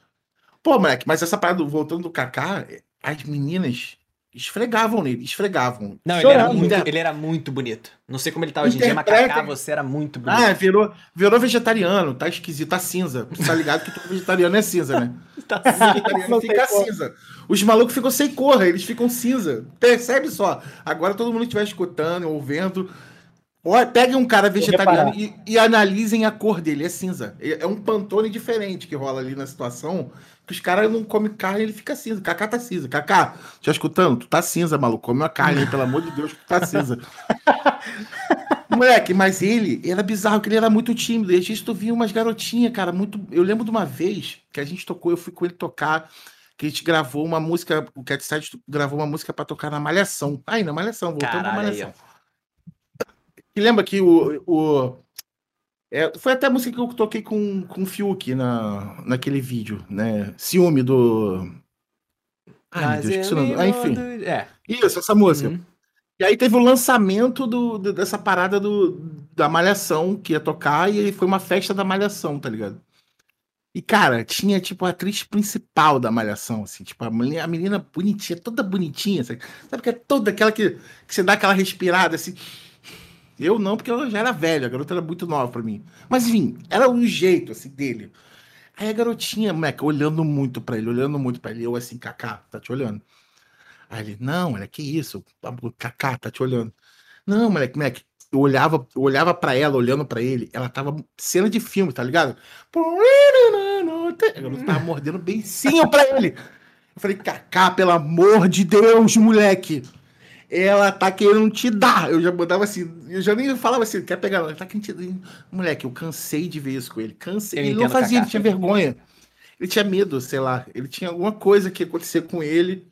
Pô, moleque, mas essa parada, voltando do Kaká, as meninas esfregavam nele, esfregavam. Não, ele era, muito, Inter- ele era muito bonito. Não sei como ele tá hoje em dia, mas Kaká, você era muito bonito. Ah, virou, virou vegetariano, tá esquisito, tá cinza. Tá ligado que todo vegetariano é cinza, né? Tá vegetariano Não fica cinza. Os malucos ficam sem cor, eles ficam cinza. Percebe só. Agora todo mundo que estiver escutando, ouvindo. Olha, peguem um cara vegetariano e, e analisem a cor dele. É cinza. É é um pantone diferente que rola ali na situação. Os caras não comem carne, ele fica cinza. Cacá tá cinza. Cacá, já escutando? Tu tá cinza, maluco. Come uma carne, pelo amor de Deus, tu tá cinza. Moleque, mas ele era bizarro, que ele era muito tímido. E às vezes tu via umas garotinhas, cara, muito. Eu lembro de uma vez que a gente tocou, eu fui com ele tocar, que a gente gravou uma música, o Cat Side gravou uma música pra tocar na Malhação. Aí, na Malhação, voltando Caralho, Malhação. E lembra que o. o é, foi até a música que eu toquei com, com o Fiuk na, naquele vídeo, né? Ciúme do. Ai, Deus, o nome. me Ah, enfim. mando- É. Isso, essa música. Uhum. E aí teve o lançamento do, do- dessa parada do, da Malhação que ia tocar, e foi uma festa da Malhação, tá ligado? E, cara, tinha, tipo, a atriz principal da Malhação, assim, tipo, a menina, a menina bonitinha, toda bonitinha, sabe? Sabe que é toda aquela que, que você dá aquela respirada, assim. Eu não, porque eu já era velho, a garota era muito nova pra mim. Mas, enfim, era o jeito, assim, dele. Aí a garotinha, moleque, olhando muito pra ele, olhando muito pra ele, eu assim, Kaká, tá te olhando. Aí ele, não, moleque, que isso? Kaká, tá te olhando. Não, moleque, moleque, eu olhava, eu olhava pra ela, olhando pra ele, ela tava cena de filme, tá ligado? Garota tava mordendo beicinho pra ele. Eu falei, Kaká, pelo amor de Deus, moleque. Ela tá querendo te dar. Eu já mandava assim, eu já nem falava assim, quer pegar ela? Tá querendo te dar. Moleque, eu cansei de ver isso com ele. Cansei. Eu ele não fazia, ele tinha vergonha. Ele tinha medo, sei lá. Ele tinha alguma coisa que ia acontecer com ele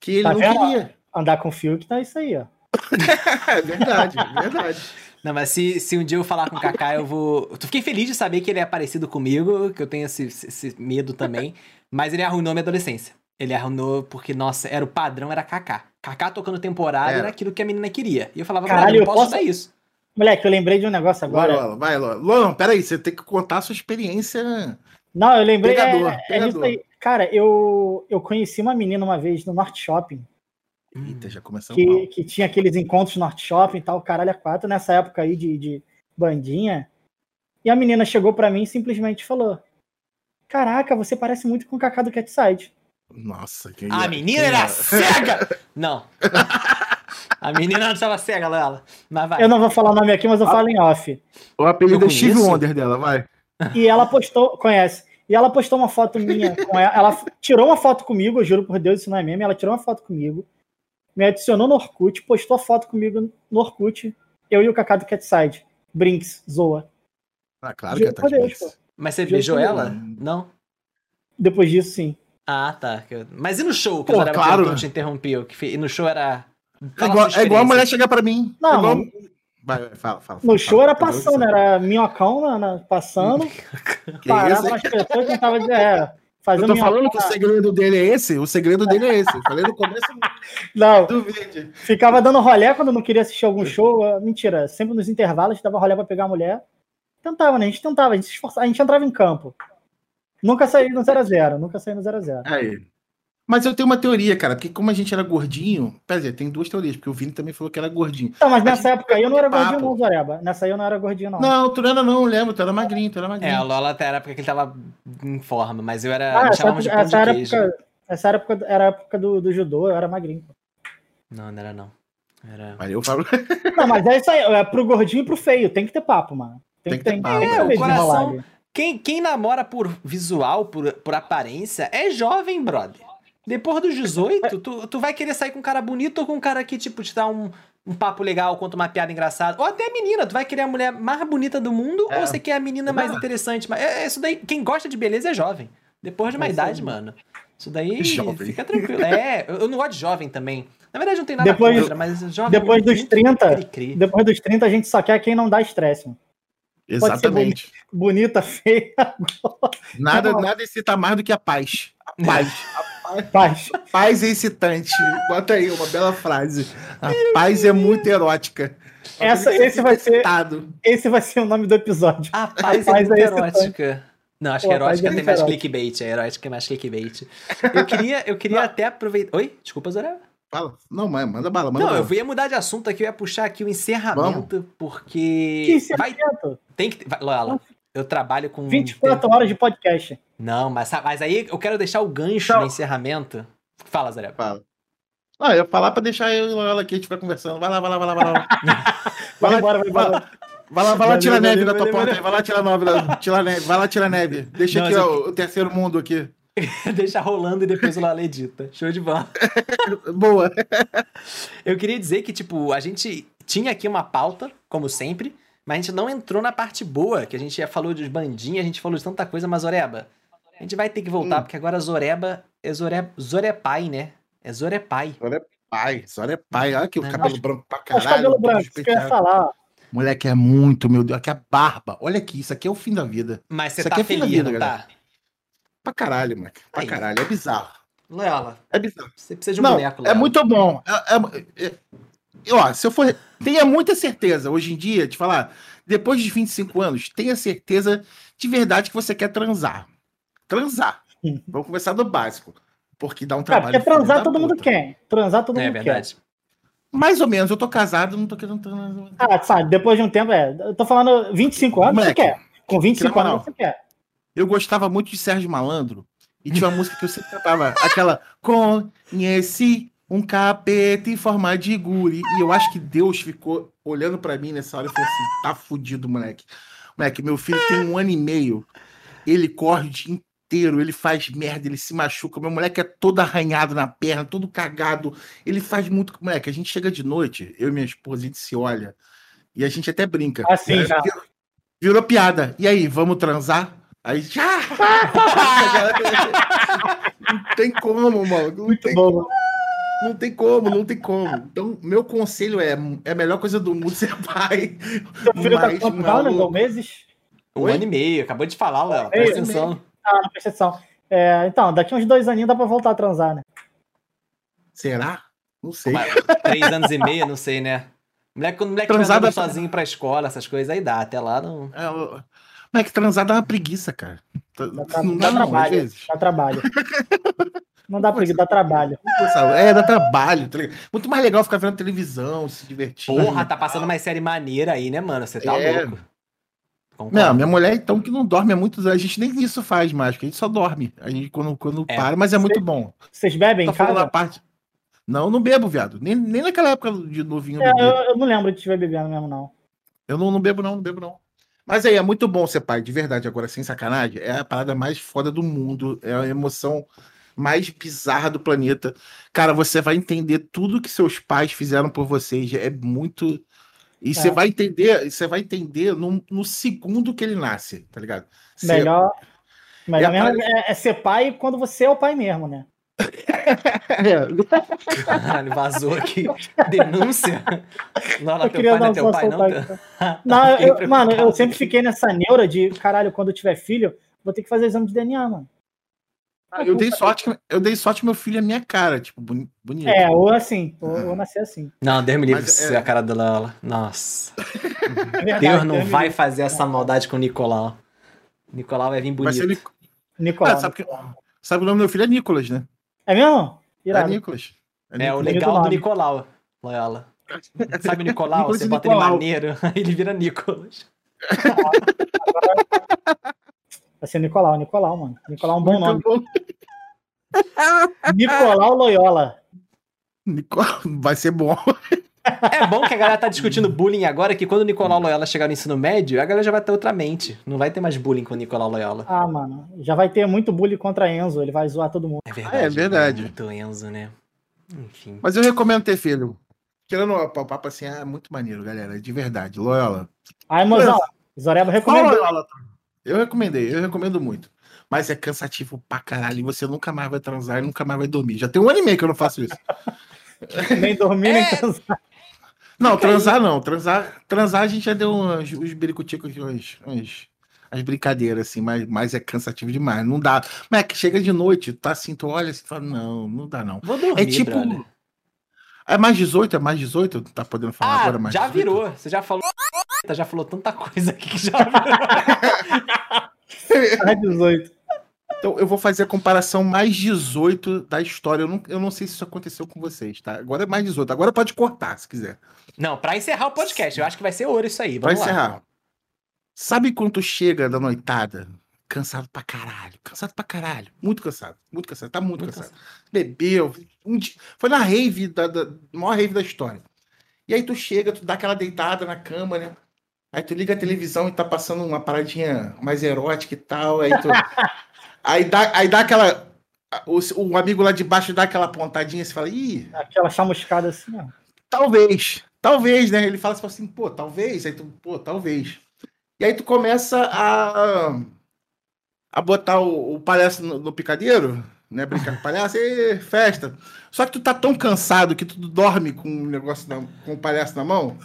que ele Tá não vendo? queria. Andar com fio que tá isso aí, ó. É verdade, é verdade. Não, mas se, se um dia eu falar com o Kaká, eu vou. Eu fiquei feliz de saber que ele é parecido comigo, que eu tenho esse, esse medo também. Mas ele arruinou minha adolescência. Ele arruinou porque, nossa, era o padrão, era Kaká. Kaká tocando temporada Era. era aquilo que a menina queria. E eu falava, Caralho, eu posso posso- dar isso. Moleque, eu lembrei de um negócio Vai, agora. Lola, vai, Lola. Lola, peraí, você tem que contar a sua experiência. Não, eu lembrei. é- Pegador, é, pegador. aí. Cara, eu, eu conheci uma menina uma vez no Norte Shopping, Eita, já começou que, mal. que tinha aqueles encontros Norte Shopping e tal, caralho, a quatro, nessa época aí de, de bandinha. E a menina chegou pra mim e simplesmente falou: Caraca, você parece muito com o Kaká do Catside. Nossa, quem A menina quem era cega! Não. A menina não estava cega, Lela. Mas vai. Eu não vou falar o nome aqui, mas eu falo em off. O apelido é Steve. Wonder dela, vai. E ela postou, conhece. E ela postou uma foto minha com ela. Ela tirou uma foto comigo, eu juro por Deus, isso não é meme. Ela tirou uma foto comigo, me adicionou no Orkut, postou a foto comigo no Orkut. Eu e o Kaká do Catside. Brinks, zoa. Ah, claro Juro que é por Deus. Mas você Juro beijou ela? Não? Depois disso, sim. Ah, tá. Mas e no show que Pô, o Zareba claro. perguntou, te interrompeu? Que E no show era. É Fala igual, é igual a mulher chegar pra mim. Não, é igual... não. Vai, vai, fala, fala. No fala, show era fala, passando, fala. era minhocão na, na- passando, Que parava nas pessoas que tava é, Eu fazendo tô falando que o segredo dele é esse. O segredo dele é esse. Eu falei no começo Não, do vídeo. ficava dando rolé quando não queria assistir algum show. ah, Mentira, sempre nos intervalos dava rolé pra pegar a mulher. Tentava, né? A gente tentava, a gente se esforçava, a gente entrava em campo. Nunca saí no 0x0, nunca saí no 0x0. Aí. Mas eu tenho uma teoria, cara, porque como a gente era gordinho, quer dizer, tem duas teorias, porque o Vini também falou que era gordinho. Então, mas nessa época aí eu não era papo. gordinho, não, Zoreba. Nessa aí eu não era gordinho, não. Não, tu não era não, lembro, tu era magrinho, tu era magrinho. É, o Lola até era época que ele tava em forma, mas eu era. Ah, me essa, de essa, de época, essa era época, era a época do, do judô, eu era magrinho. Não, não era não. Era. Aí eu falo, Não, mas é isso aí, é pro gordinho e pro feio, tem que ter papo, mano. Tem, Tem que ter papo. É, ter o coração-. Quem, quem namora por visual, por, por aparência, é jovem, brother. Depois dos 18, tu, tu vai querer sair com um cara bonito ou com um cara que, tipo, te dá um, um papo legal, conta uma piada engraçada. Ou até a menina, tu vai querer a mulher mais bonita do mundo É. ou você quer a menina mais Não. interessante? Mas é, é isso daí, quem gosta de beleza é jovem. Depois de uma É isso idade, mano. Isso daí Jovem. fica tranquilo. É, eu, não gosto de jovem também. Na verdade, não tem nada Depois- contra, mas jovem. depois dos muito 30, cri-cri. Depois dos 30, a gente só quer quem não dá estresse. Mano. Exatamente. Bonita, feia, Nada, Não. nada excita mais do que a paz. A paz. paz. A paz é excitante. Bota aí uma bela frase. A paz é muito erótica. Essa- esse vai ser-. Esse vai ser o nome do episódio. A paz A é paz muito é erótica. Não, acho Pô, que a paz erótica é tem mais erótica. clickbait. É erótica é mais clickbait. Eu queria, eu queria até aproveitar. Oi? Desculpa, Zoré. Fala. Não, mas manda bala, manda Não, bala. eu ia mudar de assunto aqui, eu ia puxar aqui o encerramento, Que porque. Vai, encerramento. tem que. Vai, Lola, eu trabalho com. 24 horas de podcast. Não, mas, mas aí eu quero deixar o gancho Não. no encerramento. Fala, Zoré. Fala. Não, eu ia falar pra deixar eu e ela aqui, a gente vai conversando. Vai lá, vai lá, vai lá, vai lá. Vai lá, embora, vai vai embora. Vai lá, vai lá Valeu, tirar neve valeu, da tua valeu, porta valeu. aí. Vai lá tirar neve. Vai lá tirar neve. Deixa Não, aqui ó, eu- o terceiro mundo aqui. Deixa rolando e depois o Lola edita. Show de bola. Boa. Eu queria dizer que, tipo, a gente tinha aqui uma pauta, como sempre, mas a gente não entrou na parte boa, que a gente já falou de bandinha, a gente falou de tanta coisa, mas Zoreba, a gente vai ter que voltar, Hum. porque agora Zoreba é Zore... Zorepai, né? É Zorepai. Agora é pai, agora é pai. Olha aqui o Não, cabelo branco pra Os caralho. cabelo tudo branco, que ia falar. Moleque, é muito, meu Deus. Aqui a barba. Olha aqui, isso aqui é o fim da vida. Mas você tá é feliz, vida, não galera. tá? Pra caralho, moleque. Pra Aí. caralho. É bizarro. Loyola, É bizarro. você precisa de um Não, boneco, é muito bom. É, é- é- ó, se eu for. Tenha muita certeza, hoje em dia, de falar, depois de 25 anos, tenha certeza de verdade que você quer transar. Transar. Vamos começar do básico. Porque dá um É, trabalho. porque transar todo mundo quer. Transar todo É mundo quer. verdade. Mais ou menos, eu tô casado, não tô querendo transar. Ah, sabe, depois de um tempo, é. Eu tô falando 25 anos, Moleque, você quer. Com 25 que na moral, anos, você quer. Eu gostava muito de Sérgio Malandro. E tinha uma música que eu sempre cantava, aquela Conheci um capeta em forma de guri. E eu acho que Deus ficou olhando pra mim nessa hora e falou assim: tá fudido, moleque. Moleque, meu filho tem um ano e meio. Ele corre o dia inteiro, ele faz merda, ele se machuca. Meu moleque é todo arranhado na perna, todo cagado. Ele faz muito. Moleque, a gente chega de noite, eu e minha esposa, a gente se olha. E a gente até brinca. Assim, já. Virou, virou piada. E aí, vamos transar? Aí já. não tem como, mano. Não Muito tem, bom. não tem como, não tem como. Então, meu conselho é: é a melhor coisa do mundo ser pai. Seu filho tá Mas, com quantos meses? Um Oi? ano e meio, acabou de falar, Léo. Presta atenção. Ah, presta atenção. É, então, daqui uns dois aninhos dá pra voltar a transar, né? Será? Não sei. Mas, Três anos e meio, não sei, né? Moleque, quando o moleque vai Transada- sozinho pra escola, essas coisas, aí dá. Até lá não. É, o- Mas é que transar dá uma preguiça, cara. Tá- Dá, tra- Não dá dá, não, trabalho. vezes. Dá trabalho. Não dá preguiça, dá trabalho. É, dá trabalho. tá ligado? Muito mais legal ficar vendo televisão, se divertindo. Porra, tá passando mais série maneira aí, né, mano? Você tá É. louco. Concordo. Não, minha mulher, então, que não dorme há muitos anos. A gente nem isso faz mais, porque a gente só dorme. A gente quando, quando É. para, mas é muito bom. Vocês bebem Tá em falando a casa? parte. Não, eu não bebo, viado. Nem, nem naquela época de novinho eu É, eu, eu não lembro de estiver bebendo mesmo, não. Eu não, não bebo, não, não bebo, não. Mas aí, é muito bom ser pai, de verdade, agora, sem sacanagem. É a parada mais foda do mundo. É a emoção mais bizarra do planeta. Cara, você vai entender tudo que seus pais fizeram por vocês. É muito. E você É. vai entender, você vai entender no, no segundo que ele nasce, tá ligado? Você- Melhor, melhor É a é, é ser pai quando você é o pai mesmo, né? É, Caralho, vazou aqui. Denúncia. Não, Eu teu queria pai não dar é teu pai, não? tá? aqui. Não, Fiquei eu- mano, eu sempre fiquei nessa neura de, caralho, quando eu tiver filho, vou ter que fazer exame de DNA, mano. eu dei sorte, que- eu dei sorte que meu filho é minha cara, tipo, boni- bonito. É, ou assim, ou, ou nascer assim. Não, Deus me livre Mas, é. a cara da Lola. Nossa. É verdade, Deus não Deus vai fazer essa maldade com o Nicolau. Nicolau vai vir Vai ser bonito. Nic- Nicolau. Ah, sabe, que- sabe o nome do meu filho é Nicolas, né? É mesmo? É Irado. Nicolas. É o Bonito legal do nome. Nicolau, Loyola. Sabe o Nicolau? Nicolas Você bota ele Nicolau. maneiro, aí ele vira Nicolas. Vai ser Nicolau, Nicolau, mano. Nicolau é um bom nome. Muito bom. Nicolau Loyola. Nicolau, vai ser bom. É bom que a galera tá discutindo bullying agora, que quando o Nicolau Loyola chegar no ensino médio, a galera já vai ter outra mente. Não vai ter mais bullying com o Nicolau Loyola. Ah, mano, já vai ter muito bullying contra Enzo, ele vai zoar todo mundo. É verdade. Ah, é verdade. Muito Enzo, né? Enfim. Mas eu recomendo ter filho. Tirando o papo assim, é muito maneiro, galera. De verdade. Loyola. Aí, mozão, Zoreba recomendou. Loyola? Eu recomendei, eu recomendo muito. Mas é cansativo pra caralho. E você nunca mais vai transar e nunca mais vai dormir. Já tem um ano e meio que eu não faço isso. Nem dormir, nem É. transar. Não, transar não. Transar, transar a gente já deu uns, uns biricuticos aqui, uns, uns, as brincadeiras, assim, mas, mas é cansativo demais. Não dá. Mas é que chega de noite, tá assim, tu olha assim e fala, não, não dá não. Vou dormir, É tipo. brother. É mais 18? É mais 18? Tá podendo falar Ah, agora mais já 18? virou. Você já falou. Já falou tanta coisa aqui que já virou. Ah, 18. Então eu vou fazer a comparação mais 18 da história. Eu não, eu não sei se isso aconteceu com vocês, tá? Agora é mais 18. Agora pode cortar, se quiser. Não, pra encerrar o podcast, eu acho que vai ser ouro isso aí. Pra Vamos lá. encerrar. Sabe quando tu chega da noitada? Cansado pra caralho. Cansado pra caralho. Muito cansado. Muito cansado. Tá muito, Muito cansado. Bebeu. Um dia- foi na rave, da, da maior rave da história. E aí tu chega, tu dá aquela deitada na cama, né? Aí tu liga a televisão e tá passando uma paradinha mais erótica e tal. Aí tu. aí, dá, aí dá aquela. O, o amigo lá de baixo dá aquela pontadinha e você fala, ih, Aquela chamuscada assim, ó. Talvez, talvez, né? Ele fala assim, pô, talvez, aí tu, pô, talvez. E aí tu começa a, a botar o, o palhaço no, no picadeiro, né? Brincar com o palhaço, e festa. Só que tu tá tão cansado que tu dorme com o negócio na- com o palhaço na mão.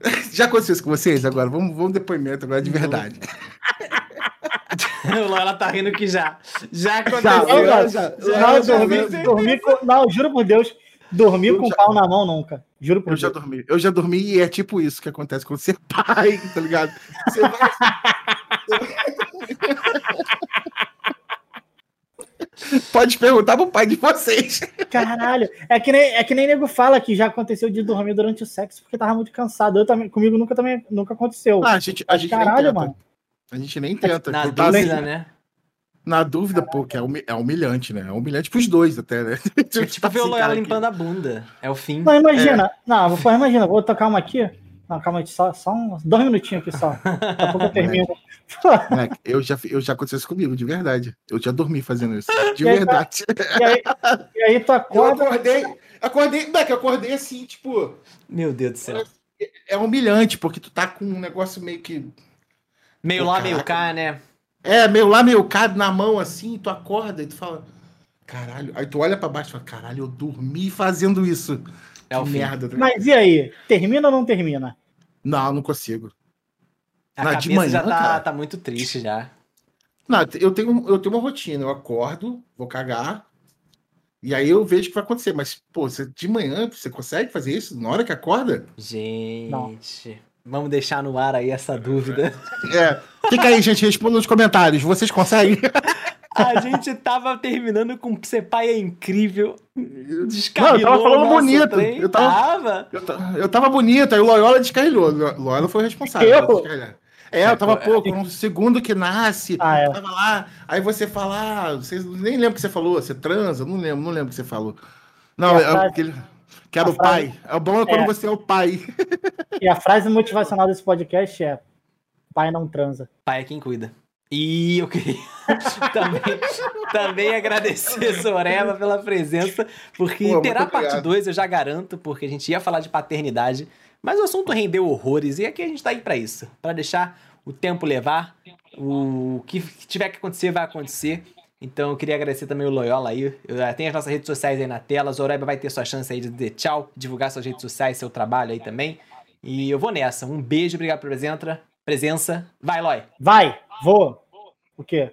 Já aconteceu isso com vocês agora? Vamos, vamos depoimento agora de verdade. o Loyola tá rindo que já. Já Não, aconteceu. não, já- não, já- dormi, já- dormi com, não, juro por Deus, dormi Eu com já- pau na mão nunca. Juro por Eu já Deus. dormi. Eu já dormi e é tipo isso que acontece quando você é pai, tá ligado? Você vai... Pode perguntar pro pai de vocês. Caralho, é que, nem, é que nem nego fala que já aconteceu de dormir durante o sexo porque tava muito cansado. Eu também, comigo nunca, também, nunca aconteceu. Ah, a gente, a gente Caralho, mano. A gente nem tenta. Na Eu dúvida, assim, né? Na dúvida, pô, que é, humi- é humilhante, né? É humilhante pros dois até, né? É tipo ver o Loyola limpando a bunda. É o fim. Não, imagina. Não, pô, imagina, vou tocar uma aqui. Não, calma aí, só, só uns dois minutinhos aqui só. Daqui a pouco eu termino. Moleque, eu já, eu já aconteceu isso comigo, de verdade. Eu já dormi fazendo isso. De E aí, verdade. E aí, e aí tu Eu acorda. acordei, acordei, moleque, eu acordei assim, tipo, Meu Deus do céu. é humilhante, porque tu tá com um negócio meio que. Meio Pô, lá, meio cá, né? É, meio lá, meio cá na mão, assim, tu acorda e tu fala. Caralho. Aí tu olha pra baixo e fala, caralho, eu dormi fazendo isso. É o que fim. merda. né? Mas e aí? Termina ou não termina? Não, não consigo. A Não, cabeça de manhã, já tá, cara. tá muito triste já. Não, eu tenho, eu tenho uma rotina. Eu acordo, vou cagar. E aí eu vejo o que vai acontecer. Mas, pô, você, de manhã, você consegue fazer isso na hora que acorda? Gente, vamos deixar no ar aí essa dúvida. É. Fica aí, gente, responda nos comentários. Vocês conseguem? A gente tava terminando com ser pai é incrível. Não, Descarrilou eu tava falando bonito. trem. Eu tava- tava. Eu, ta- eu tava bonito, aí o Loyola descarrilhou. O Loyola foi o responsável. Eu? É, eu tava, com um segundo que nasce, Ah, é. tava lá, aí você fala, ah, vocês nem lembro o que você falou, você transa, não lembro, não lembro o que você falou. Não, a é frase- aquele, que era a o pai. frase- É bom quando É. você é o pai. E a frase motivacional desse podcast é: pai não transa. Pai é quem cuida. E eu queria também, também agradecer Zoreba pela presença, porque Pô, terá parte obrigado. 2, eu já garanto, porque a gente ia falar de paternidade, mas o assunto rendeu horrores, e aqui a gente tá aí pra isso, pra deixar o tempo levar, o que tiver que acontecer vai acontecer. Então eu queria agradecer também o Loyola aí. Eu, eh, Tem as nossas redes sociais aí na tela. Zoreba vai ter sua chance aí de dizer tchau, divulgar suas redes sociais, seu trabalho aí também. E eu vou nessa. Um beijo, obrigado pela presença. Presença. Vai, Loy. Vai, vou. O quê?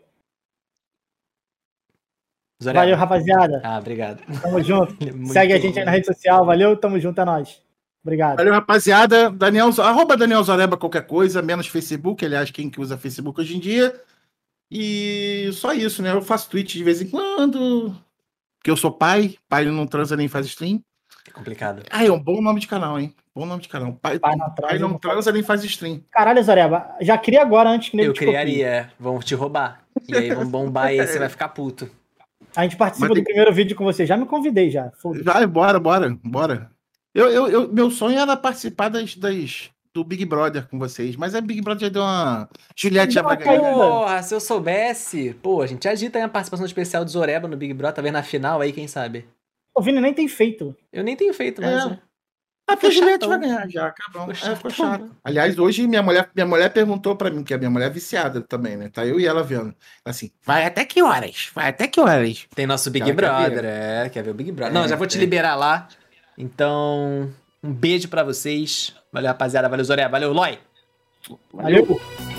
Zoreba. Valeu, rapaziada. Ah, obrigado. Tamo junto. Muito Segue a gente aí na rede social. Valeu, tamo junto, é nóis. Obrigado. Valeu, rapaziada. Daniel, arroba Daniel Zoreba qualquer coisa, menos Facebook, aliás, quem que usa Facebook hoje em dia. E só isso, né? Eu faço tweet de vez em quando. Porque eu sou pai, pai não transa nem faz stream. É complicado. Ah, é um bom nome de canal, hein? Bom nome de canal. Pai, Pai não pai transa, não não transa nem faz stream. Caralho, Zoreba, já cria agora antes que nego Eu te copie. criaria. Vão te roubar. E aí vão bombar e aí você vai ficar puto. A gente participa Mas tem- do primeiro vídeo com você. Já me convidei já. Vai, bora, bora, bora. Eu, eu, eu- meu sonho era participar das, das, do Big Brother com vocês, mas a Big Brother já deu uma. Juliette já vai ganhar. caída. Porra, se eu soubesse. Pô, a gente agita aí a participação especial do Zoreba no Big Brother, talvez na final aí, quem sabe. O Vini nem tem feito. Eu nem tenho feito mais, É. né? Ah, porque a Juliette vai ganhar já, acabou. Ficou É, ficou chatão, chato. Aliás, hoje minha mulher, minha mulher perguntou pra mim, que a minha mulher é viciada também, né? Tá eu e ela vendo. Assim, vai até que horas? Vai até que horas? Tem nosso Big Ela quer Brother, é, quer ver o Big Brother. Não, É, já vou te é. liberar lá. Então, um beijo pra vocês. Valeu, rapaziada. Valeu, Zoreba. Valeu, Loy. Valeu.